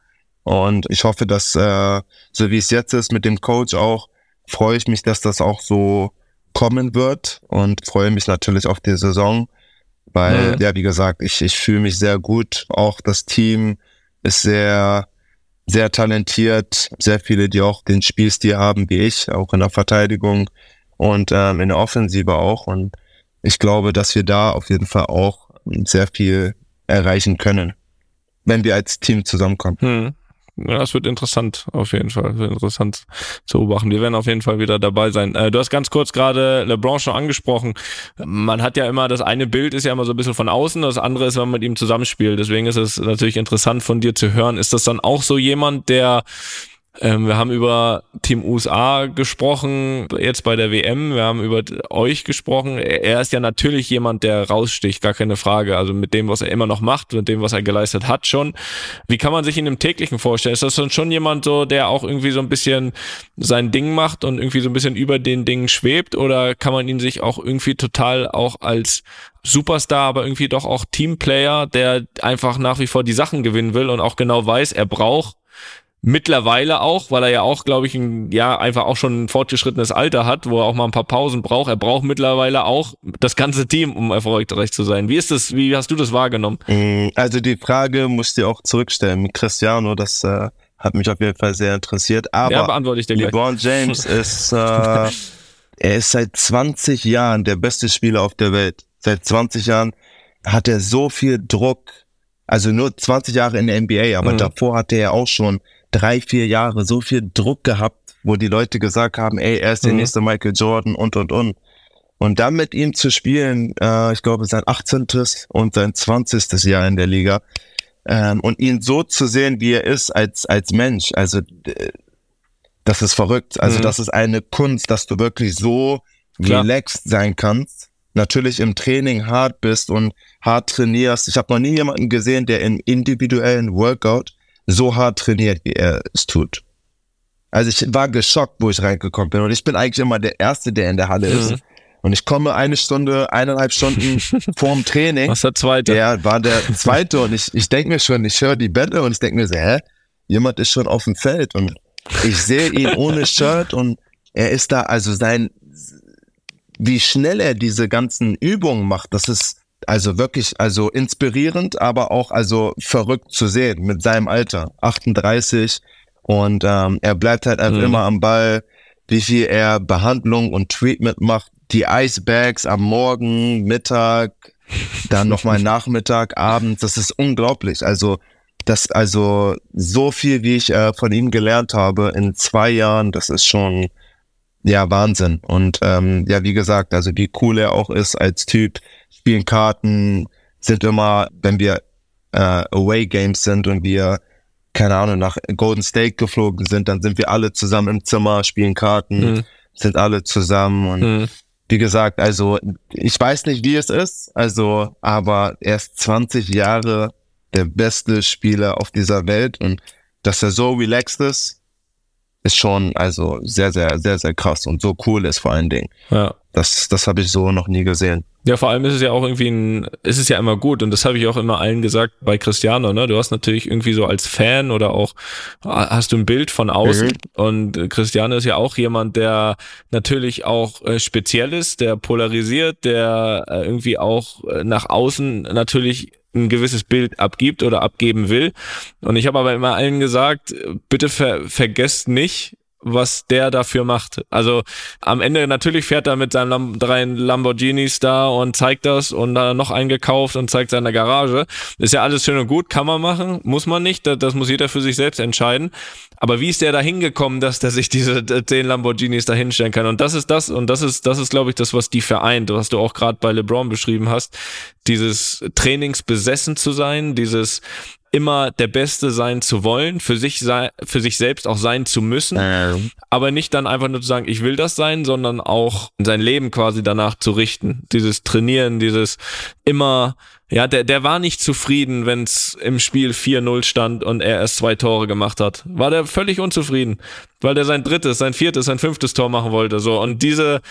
Und ich hoffe, dass, äh, so wie es jetzt ist mit dem Coach auch, freue ich mich, dass das auch so kommen wird und freue mich natürlich auf die Saison, weil, Mhm. ja, wie gesagt, ich, ich fühle mich sehr gut. Auch das Team ist sehr, sehr talentiert. Sehr viele, die auch den Spielstil haben wie ich, auch in der Verteidigung und ähm, in der Offensive auch. Und ich glaube, dass wir da auf jeden Fall auch sehr viel erreichen können, wenn wir als Team zusammenkommen. Hm. Ja, das wird interessant, auf jeden Fall. Das wird interessant zu beobachten. Wir werden auf jeden Fall wieder dabei sein. Äh, du hast ganz kurz gerade LeBron schon angesprochen. Man hat ja immer, das eine Bild ist ja immer so ein bisschen von außen, das andere ist, wenn man mit ihm zusammenspielt. Deswegen ist es natürlich interessant von dir zu hören. Ist das dann auch so jemand, der ähm, wir haben über Team USA gesprochen, jetzt bei der WM. Wir haben über euch gesprochen. Er ist ja natürlich jemand, der raussticht, gar keine Frage. Also mit dem, was er immer noch macht, mit dem, was er geleistet hat schon. Wie kann man sich ihn im täglichen vorstellen? Ist das schon jemand so, der auch irgendwie so ein bisschen sein Ding macht und irgendwie so ein bisschen über den Dingen schwebt? Oder kann man ihn sich auch irgendwie total auch als Superstar, aber irgendwie doch auch Teamplayer, der einfach nach wie vor die Sachen gewinnen will und auch genau weiß, er braucht mittlerweile auch, weil er ja auch, glaube ich, ein, ja, einfach auch schon ein fortgeschrittenes Alter hat, wo er auch mal ein paar Pausen braucht. Er braucht mittlerweile auch das ganze Team, um erfolgreich zu sein. Wie ist das, wie hast du das wahrgenommen? Mm, Also die Frage musst du auch zurückstellen mit Cristiano, das äh, hat mich auf jeden Fall sehr interessiert. Aber ja, beantworte ich dir. LeBron James ist, äh, er ist seit 20 Jahren der beste Spieler auf der Welt. Seit 20 Jahren hat er so viel Druck, also nur 20 Jahre in der NBA, aber Mhm. davor hatte er auch schon drei, vier Jahre so viel Druck gehabt, wo die Leute gesagt haben, ey, er ist der Mhm. nächste Michael Jordan und, und, und. Und dann mit ihm zu spielen, äh, ich glaube, sein 18. und sein 20. Jahr in der Liga, ähm, und ihn so zu sehen, wie er ist als, als Mensch, also das ist verrückt. Also Mhm. das ist eine Kunst, dass du wirklich so Klar. relaxed sein kannst. Natürlich im Training hart bist und hart trainierst. Ich habe noch nie jemanden gesehen, der im individuellen Workout so hart trainiert, wie er es tut. Also ich war geschockt, wo ich reingekommen bin. Und ich bin eigentlich immer der Erste, der in der Halle ist. Mhm. Und ich komme eine Stunde, eineinhalb Stunden vorm Training. Was der zweite? Der war der Zweite und ich, ich denke mir schon, ich höre die Bälle und ich denke mir so, hä? Jemand ist schon auf dem Feld und ich sehe ihn ohne Shirt und er ist da, also sein, wie schnell er diese ganzen Übungen macht, das ist also wirklich, also inspirierend, aber auch also verrückt zu sehen mit seinem Alter, 38 und ähm, er bleibt halt einfach Mhm. immer am Ball, wie viel er Behandlung und Treatment macht, die Icebags am Morgen, Mittag, dann nochmal Nachmittag, Abend, das ist unglaublich. Also das, also so viel, wie ich äh, von ihm gelernt habe in zwei Jahren, das ist schon ja Wahnsinn. Und ähm, ja, wie gesagt, also wie cool er auch ist als Typ, spielen Karten, sind immer, wenn wir äh, Away Games sind und wir keine Ahnung nach Golden State geflogen sind, dann sind wir alle zusammen im Zimmer, spielen Karten, Mhm. sind alle zusammen und Mhm. wie gesagt, also ich weiß nicht, wie es ist, also, aber er ist 20 Jahre der beste Spieler auf dieser Welt und dass er so relaxed ist, ist schon also sehr, sehr, sehr, sehr krass und so cool ist vor allen Dingen. Ja. Das, das habe ich so noch nie gesehen. Ja, vor allem ist es ja auch irgendwie ein, ist es ja immer gut und das habe ich auch immer allen gesagt bei Cristiano, ne? Du hast natürlich irgendwie so als Fan oder auch hast du ein Bild von außen Mhm. und Cristiano ist ja auch jemand, der natürlich auch äh, speziell ist, der polarisiert, der äh, irgendwie auch äh, nach außen natürlich ein gewisses Bild abgibt oder abgeben will. Und ich habe aber immer allen gesagt, bitte ver vergesst nicht, was der dafür macht. Also am Ende natürlich fährt er mit seinen Lam drei Lamborghinis da und zeigt das und dann noch eingekauft und zeigt seine Garage. Ist ja alles schön und gut, kann man machen, muss man nicht, das, das muss jeder für sich selbst entscheiden. Aber wie ist der da hingekommen, dass der sich diese zehn Lamborghinis da hinstellen kann? Und das ist das, und das ist, das ist, glaube ich, das, was die vereint, was du auch gerade bei LeBron beschrieben hast. Dieses Trainingsbesessen zu sein, dieses immer der Beste sein zu wollen, für sich sei, für sich selbst auch sein zu müssen, aber nicht dann einfach nur zu sagen, ich will das sein, sondern auch sein Leben quasi danach zu richten. Dieses Trainieren, dieses immer, ja, der, der war nicht zufrieden, wenn es im Spiel 4-0 stand und er erst zwei Tore gemacht hat. War der völlig unzufrieden, weil der sein drittes, sein viertes, sein fünftes Tor machen wollte. So und diese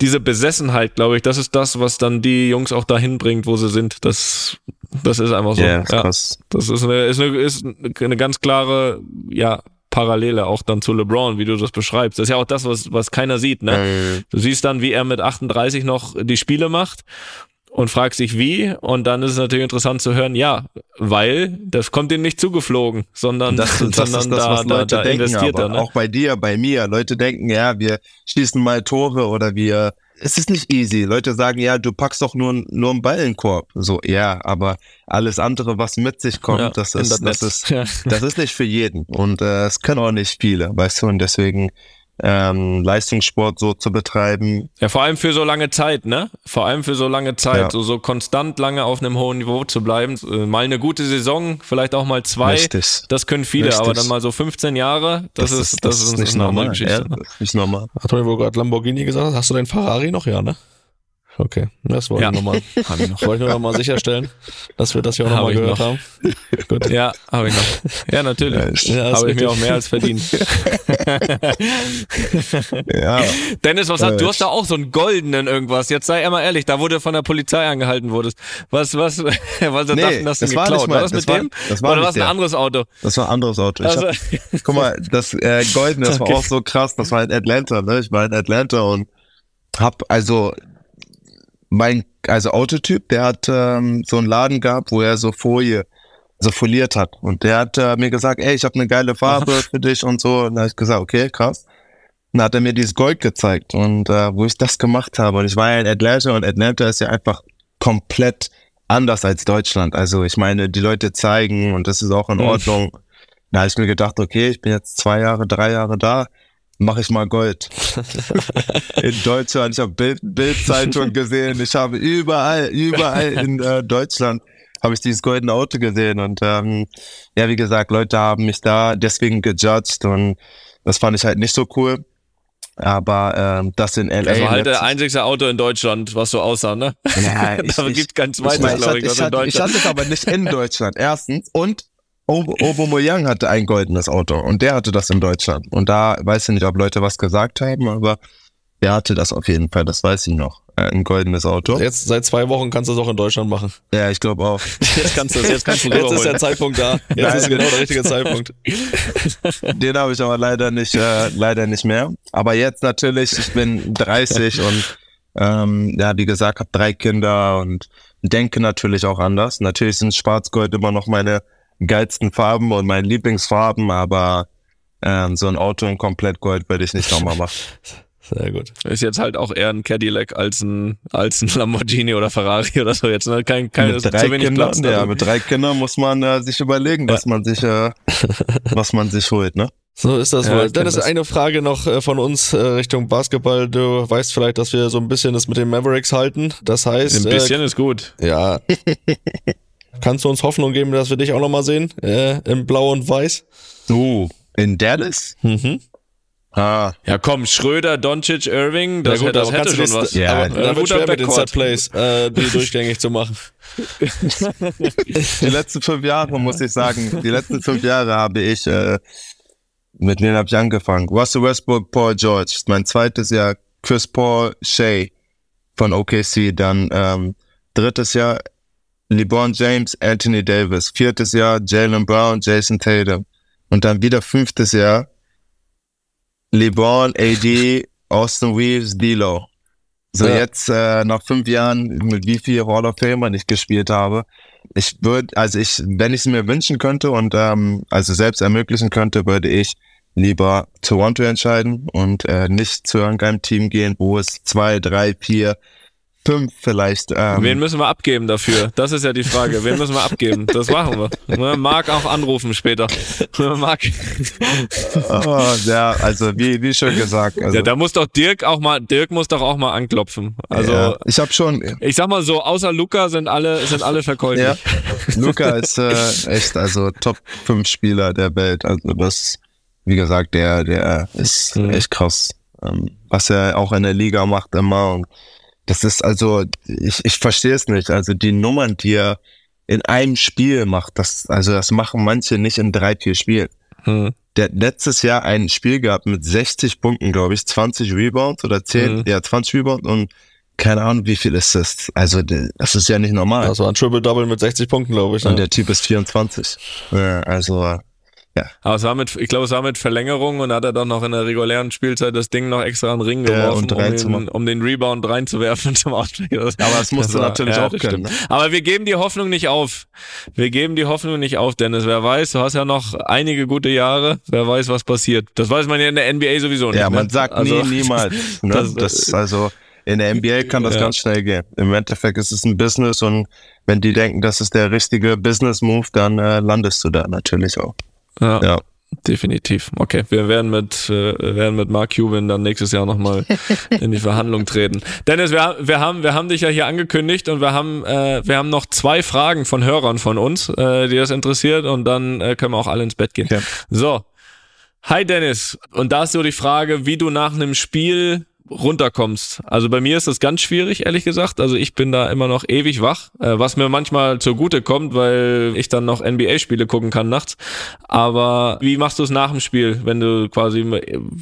diese Besessenheit, glaube ich, das ist das, was dann die Jungs auch dahin bringt, wo sie sind. Das, das ist einfach so. Ja, ist ja. krass. Das ist eine, ist eine, ist eine ganz klare, ja, Parallele auch dann zu LeBron, wie du das beschreibst. Das ist ja auch das, was, was keiner sieht, ne? Ähm, Du siehst dann, wie er mit 38 noch die Spiele macht und fragst dich wie und dann ist es natürlich interessant zu hören, ja, weil das kommt ihm nicht zugeflogen, sondern, Das, das sondern ist das, da, was da, Leute da denken, investiert er. Ne? auch bei dir, bei mir. Leute denken, ja, wir schießen mal Tore oder wir. Es ist nicht easy. Leute sagen, ja, du packst doch nur, nur einen Ball in den Korb. So, ja, aber alles andere, was mit sich kommt, Ja, das ist, das ist, das ist nicht für jeden. Und äh, es können auch nicht viele, weißt du, und deswegen ähm, Leistungssport so zu betreiben, Ja, vor allem für so lange Zeit, ne? Vor allem für so lange Zeit, Ja. so, so konstant lange auf einem hohen Niveau zu bleiben. Äh, Mal eine gute Saison, vielleicht auch mal zwei. Richtig. Das können viele, Richtig. aber dann mal so 15 Jahre, das, ist, das, ist, eine andere Geschichte. Ja, ne? das ist nicht normal. Hat man, wo du gerade Lamborghini gesagt hast, hast du deinen Ferrari noch? Ja, ne? Okay, das wollte Ja. ich nochmal. Hab ich noch. Wollte ich nur noch mal sicherstellen, dass wir das hier auch nochmal gehört noch. haben. Gut. Ja, habe ich noch. Ja, natürlich. Ja, habe ich mir auch mehr als verdient. Ja, Dennis, was hat, Äh, du hast da auch so einen goldenen irgendwas. Jetzt sei einmal ehrlich, da wurde von der Polizei angehalten wurdest. Was, was, weil sie Nee, dachten, dass du das war geklaut. nicht mal- war das das mit war- dem? das war Oder war es ein der. anderes Auto? das war ein anderes Auto. Ich Also, hab, guck mal, das äh, Goldene, das Okay. war auch so krass. Das war in Atlanta, ne? Ich war in Atlanta und hab also mein also Autotyp, der hat ähm, so einen Laden gehabt, wo er so Folie so foliert hat und der hat äh, mir gesagt, ey, ich habe eine geile Farbe für dich und so. Und da hab ich gesagt, okay, krass. Dann hat er mir dieses Gold gezeigt und äh, wo ich das gemacht habe und ich war ja in Atlanta und Atlanta ist ja einfach komplett anders als Deutschland. Also ich meine, die Leute zeigen und das ist auch in Mhm. Ordnung. Da habe ich mir gedacht, okay, ich bin jetzt zwei Jahre, drei Jahre da, mache ich mal Gold. in Deutschland, ich habe Bild, Bildzeitung gesehen, ich habe überall, überall in äh, Deutschland habe ich dieses goldene Auto gesehen und ähm, ja, wie gesagt, Leute haben mich da deswegen gejudged und das fand ich halt nicht so cool. Aber ähm, das in LA. das war halt der einzigste Auto in Deutschland, was so aussah, ne? ja, da gibt kein zweites, ich, mein, ich, ich, ich, was in hatte, ich es aber nicht in Deutschland, erstens. Und Obomoyang hatte ein goldenes Auto und der hatte das in Deutschland. Und da weiß ich nicht, ob Leute was gesagt haben, aber der hatte das auf jeden Fall, das weiß ich noch. Äh, Ein goldenes Auto. Jetzt seit zwei Wochen kannst du es auch in Deutschland machen. Ja, ich glaube auch. Jetzt kannst du das, jetzt kannst du Jetzt ist der Zeitpunkt da. Jetzt Nein. ist genau der richtige Zeitpunkt. Den habe ich aber leider nicht, äh, leider nicht mehr. Aber jetzt natürlich, ich bin 30 und ähm, ja, wie gesagt, habe drei Kinder und denke natürlich auch anders. Natürlich sind Schwarz-Gold immer noch meine geilsten Farben und meine Lieblingsfarben, aber ähm, so ein Auto in komplett Gold würde ich nicht nochmal machen. Sehr gut. Ist jetzt halt auch eher ein Cadillac als ein, als ein Lamborghini oder Ferrari oder so jetzt. Ne? Kein, kein, mit zu drei wenig Kindern, Platz. ja, da. mit drei Kindern muss man äh, sich überlegen, was man sich, äh, was man sich holt, ne? So ist das Ja, wohl. Dennis, das. eine Frage noch äh, von uns äh, Richtung Basketball. Du weißt vielleicht, dass wir so ein bisschen das mit den Mavericks halten. Das heißt, Ein bisschen ist gut. äh, ja. Kannst du uns Hoffnung geben, dass wir dich auch nochmal sehen? Äh, in Blau und Weiß? Uh, in Dallas? Mhm. Ah, Ja, komm, Schröder, Doncic, Irving, das, Ja gut, das hätte du schon das- was. Ja, aber ein da wird schwer mit den Backcourt. Set-Plays, äh, die durchgängig zu machen. die letzten fünf Jahre, muss ich sagen, die letzten fünf Jahre habe ich, äh, mit wem habe ich angefangen? Russell Westbrook, Paul George. Mein zweites Jahr Chris Paul, Shea von OKC. Dann ähm, drittes Jahr LeBron James, Anthony Davis. Viertes Jahr Jalen Brown, Jason Tatum. Und dann wieder fünftes Jahr LeBron, AD, Austin Reeves, D'Lo. So Ja. jetzt äh, nach fünf Jahren, mit wie viel Hall of Famer ich gespielt habe, ich würde, also ich, wenn ich es mir wünschen könnte und ähm, also selbst ermöglichen könnte, würde ich lieber Toronto entscheiden und äh, nicht zu irgendeinem Team gehen, wo es zwei, drei, vier, fünf vielleicht. Ähm, Wen müssen wir abgeben dafür? Das ist ja die Frage. Wen müssen wir abgeben? Das machen wir. Ne, Marc auch anrufen später. Marc. oh, ja, also wie, wie schon gesagt. Also, Ja, da muss doch Dirk auch mal, Dirk muss doch auch mal anklopfen. Also, ja, ich habe schon, ich sag mal so, außer Luca sind alle, sind alle verkäuflich. ja, Luca ist äh, echt also Top 5 Spieler der Welt. Also das, wie gesagt, der, der ist Mhm. echt krass, ähm, was er auch in der Liga macht immer. Und das ist also, ich, ich verstehe es nicht. Also die Nummern, die er in einem Spiel macht, das, also das machen manche nicht in drei, vier Spielen. Hm. Der hat letztes Jahr ein Spiel gehabt mit 60 Punkten, glaube ich, 20 Rebounds oder 10, Mhm. ja, 20 Rebounds und keine Ahnung, wie viel ist das? Also, das ist ja nicht normal. Das war ein Triple-Double mit 60 Punkten, glaube ich. Und Ne? der Typ ist 24. Ja, also, Aber es war mit, ich glaube, es war mit Verlängerung und hat er doch noch in der regulären Spielzeit das Ding noch extra an den Ring Ja, geworfen, und um, den, um den Rebound reinzuwerfen zum. Das- aber das musst du war- natürlich ja, auch das können. Ne? Aber wir geben die Hoffnung nicht auf. Wir geben die Hoffnung nicht auf, Dennis. Wer weiß, du hast ja noch einige gute Jahre. Wer weiß, was passiert. Das weiß man ja in der NBA sowieso nicht. Ja, ne? man sagt Also- nie, niemals. Ne? das- Das, also, in der NBA kann das Ja. ganz schnell gehen. Im Endeffekt ist es ein Business und wenn die denken, das ist der richtige Business-Move, dann äh, landest du da natürlich auch. Ja, Ja. definitiv. Okay, wir werden mit, äh, werden mit Mark Cuban dann nächstes Jahr nochmal in die Verhandlung treten. Dennis, wir, wir, haben, wir haben dich ja hier angekündigt und wir haben, äh, wir haben noch zwei Fragen von Hörern von uns, äh, die das interessiert und dann äh, können wir auch alle ins Bett gehen. Okay. So. Hi Dennis. Und da ist so die Frage, wie du nach einem Spiel runterkommst. Also bei mir ist das ganz schwierig, ehrlich gesagt. Also ich bin da immer noch ewig wach, äh, was mir manchmal zugute kommt, weil ich dann noch NBA-Spiele gucken kann nachts. Aber wie machst du es nach dem Spiel, wenn du quasi,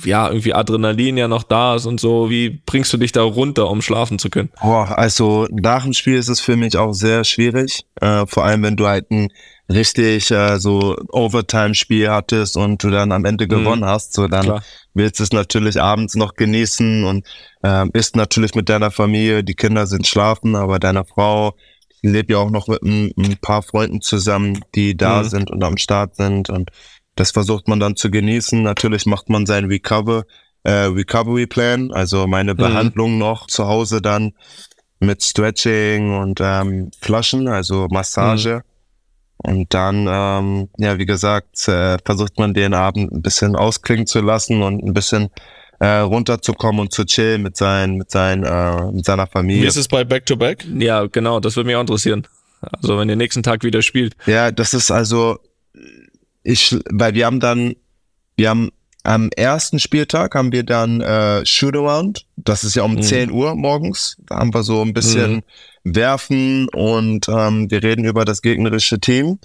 ja, irgendwie Adrenalin ja noch da ist und so? Wie bringst du dich da runter, um schlafen zu können? Boah, also nach dem Spiel ist es für mich auch sehr schwierig. Äh, vor allem, wenn du halt ein richtig äh, so Overtime-Spiel hattest und du dann am Ende mhm. gewonnen hast, so dann Klar. willst du es natürlich abends noch genießen und äh, bist natürlich mit deiner Familie, die Kinder sind schlafen, aber deine Frau lebt ja auch noch mit ein, ein paar Freunden zusammen, die da mhm. sind und am Start sind und das versucht man dann zu genießen. Natürlich macht man seinen Recover, äh, Recovery Plan, also meine mhm. Behandlung noch zu Hause dann mit Stretching und ähm, Flaschen, also Massage. Und dann, ähm, ja, wie gesagt, äh, versucht man den Abend ein bisschen ausklingen zu lassen und ein bisschen äh, runterzukommen und zu chillen mit, sein, mit, sein, äh, mit seiner Familie. Wie ist es bei Back-to-Back? -Back? Ja, genau, das würde mich auch interessieren. Also wenn ihr nächsten Tag wieder spielt. Ja, das ist also, ich, weil wir haben dann, wir haben am ersten Spieltag haben wir dann äh, Shootaround. Das ist ja um mhm. 10 Uhr morgens. Da haben wir so ein bisschen mhm werfen und ähm, wir reden über das gegnerische Team.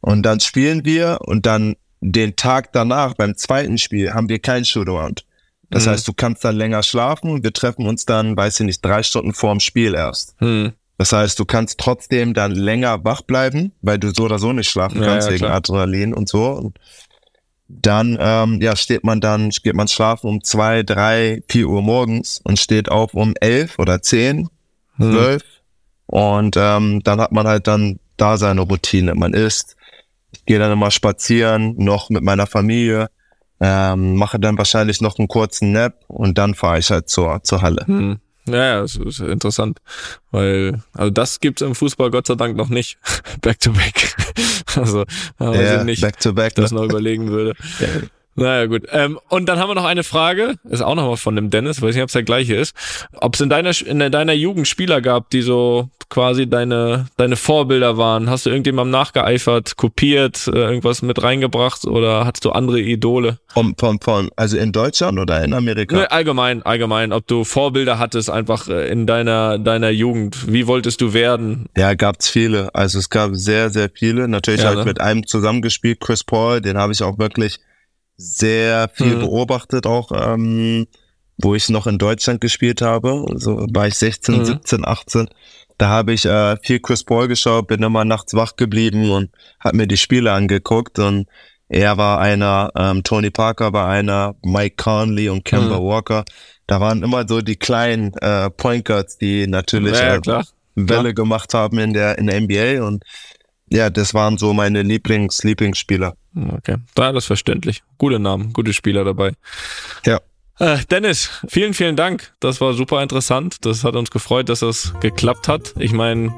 Und dann spielen wir und dann den Tag danach, beim zweiten Spiel, haben wir kein Shootaround. Das mhm. heißt, du kannst dann länger schlafen und wir treffen uns dann, weiß ich nicht, drei Stunden vorm Spiel erst. Mhm. Das heißt, du kannst trotzdem dann länger wach bleiben, weil du so oder so nicht schlafen kannst ja, wegen klar. Adrenalin und so. Und dann ähm, ja steht man dann geht man schlafen um zwei, drei, vier Uhr morgens und steht auf um elf oder zehn hm. zwölf. Und ähm, dann hat man halt dann da seine Routine. Man isst, ich gehe dann immer spazieren, noch mit meiner Familie, ähm, mache dann wahrscheinlich noch einen kurzen Nap und dann fahre ich halt zur, zur Halle. Hm. Ja, ja, das ist interessant, weil also das gibt's im Fußball Gott sei Dank noch nicht, back to back. Also, aber ja, nicht, back to back, das ne? noch überlegen würde. Ja. Naja, gut. Ähm, und dann haben wir noch eine Frage, ist auch noch mal von dem Dennis, weiß nicht, ob es der gleiche ist. Ob es in deiner, in deiner Jugend Spieler gab, die so quasi deine, deine Vorbilder waren? Hast du irgendjemandem nachgeeifert, kopiert, äh, irgendwas mit reingebracht oder hattest du andere Idole? Von, von, von, also in Deutschland oder in Amerika? Nee, allgemein, allgemein. Ob du Vorbilder hattest einfach äh, in deiner, deiner Jugend. Wie wolltest du werden? Ja, gab's viele. Also es gab sehr, sehr viele. Natürlich ja, habe ich ne? mit einem zusammengespielt, Chris Paul, den habe ich auch wirklich sehr viel mhm. beobachtet, auch ähm, wo ich noch in Deutschland gespielt habe. So war ich 16, mhm. 17, 18. Da habe ich äh, viel Chris Paul geschaut, bin immer nachts wach geblieben und habe mir die Spiele angeguckt. Und er war einer, ähm, Tony Parker war einer, Mike Conley und Kemba mhm. Walker. Da waren immer so die kleinen äh, Point Guards, die natürlich ja, äh, Welle ja. gemacht haben in der in der NBA und ja, das waren so meine Lieblings Lieblingsspieler. Okay, da ist verständlich. Gute Namen, gute Spieler dabei. Ja. Äh, Dennis, vielen, vielen Dank. Das war super interessant. Das hat uns gefreut, dass das geklappt hat. Ich meine,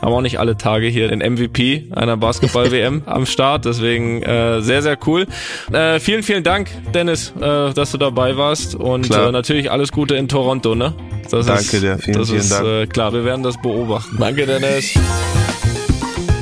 haben auch nicht alle Tage hier den MVP einer Basketball-WM am Start. Deswegen äh, sehr, sehr cool. Äh, vielen, vielen Dank, Dennis, äh, dass du dabei warst. Und äh, natürlich alles Gute in Toronto. Ne? Das Danke ist, dir, vielen, das vielen ist, Dank. Äh, klar, wir werden das beobachten. Danke, Dennis.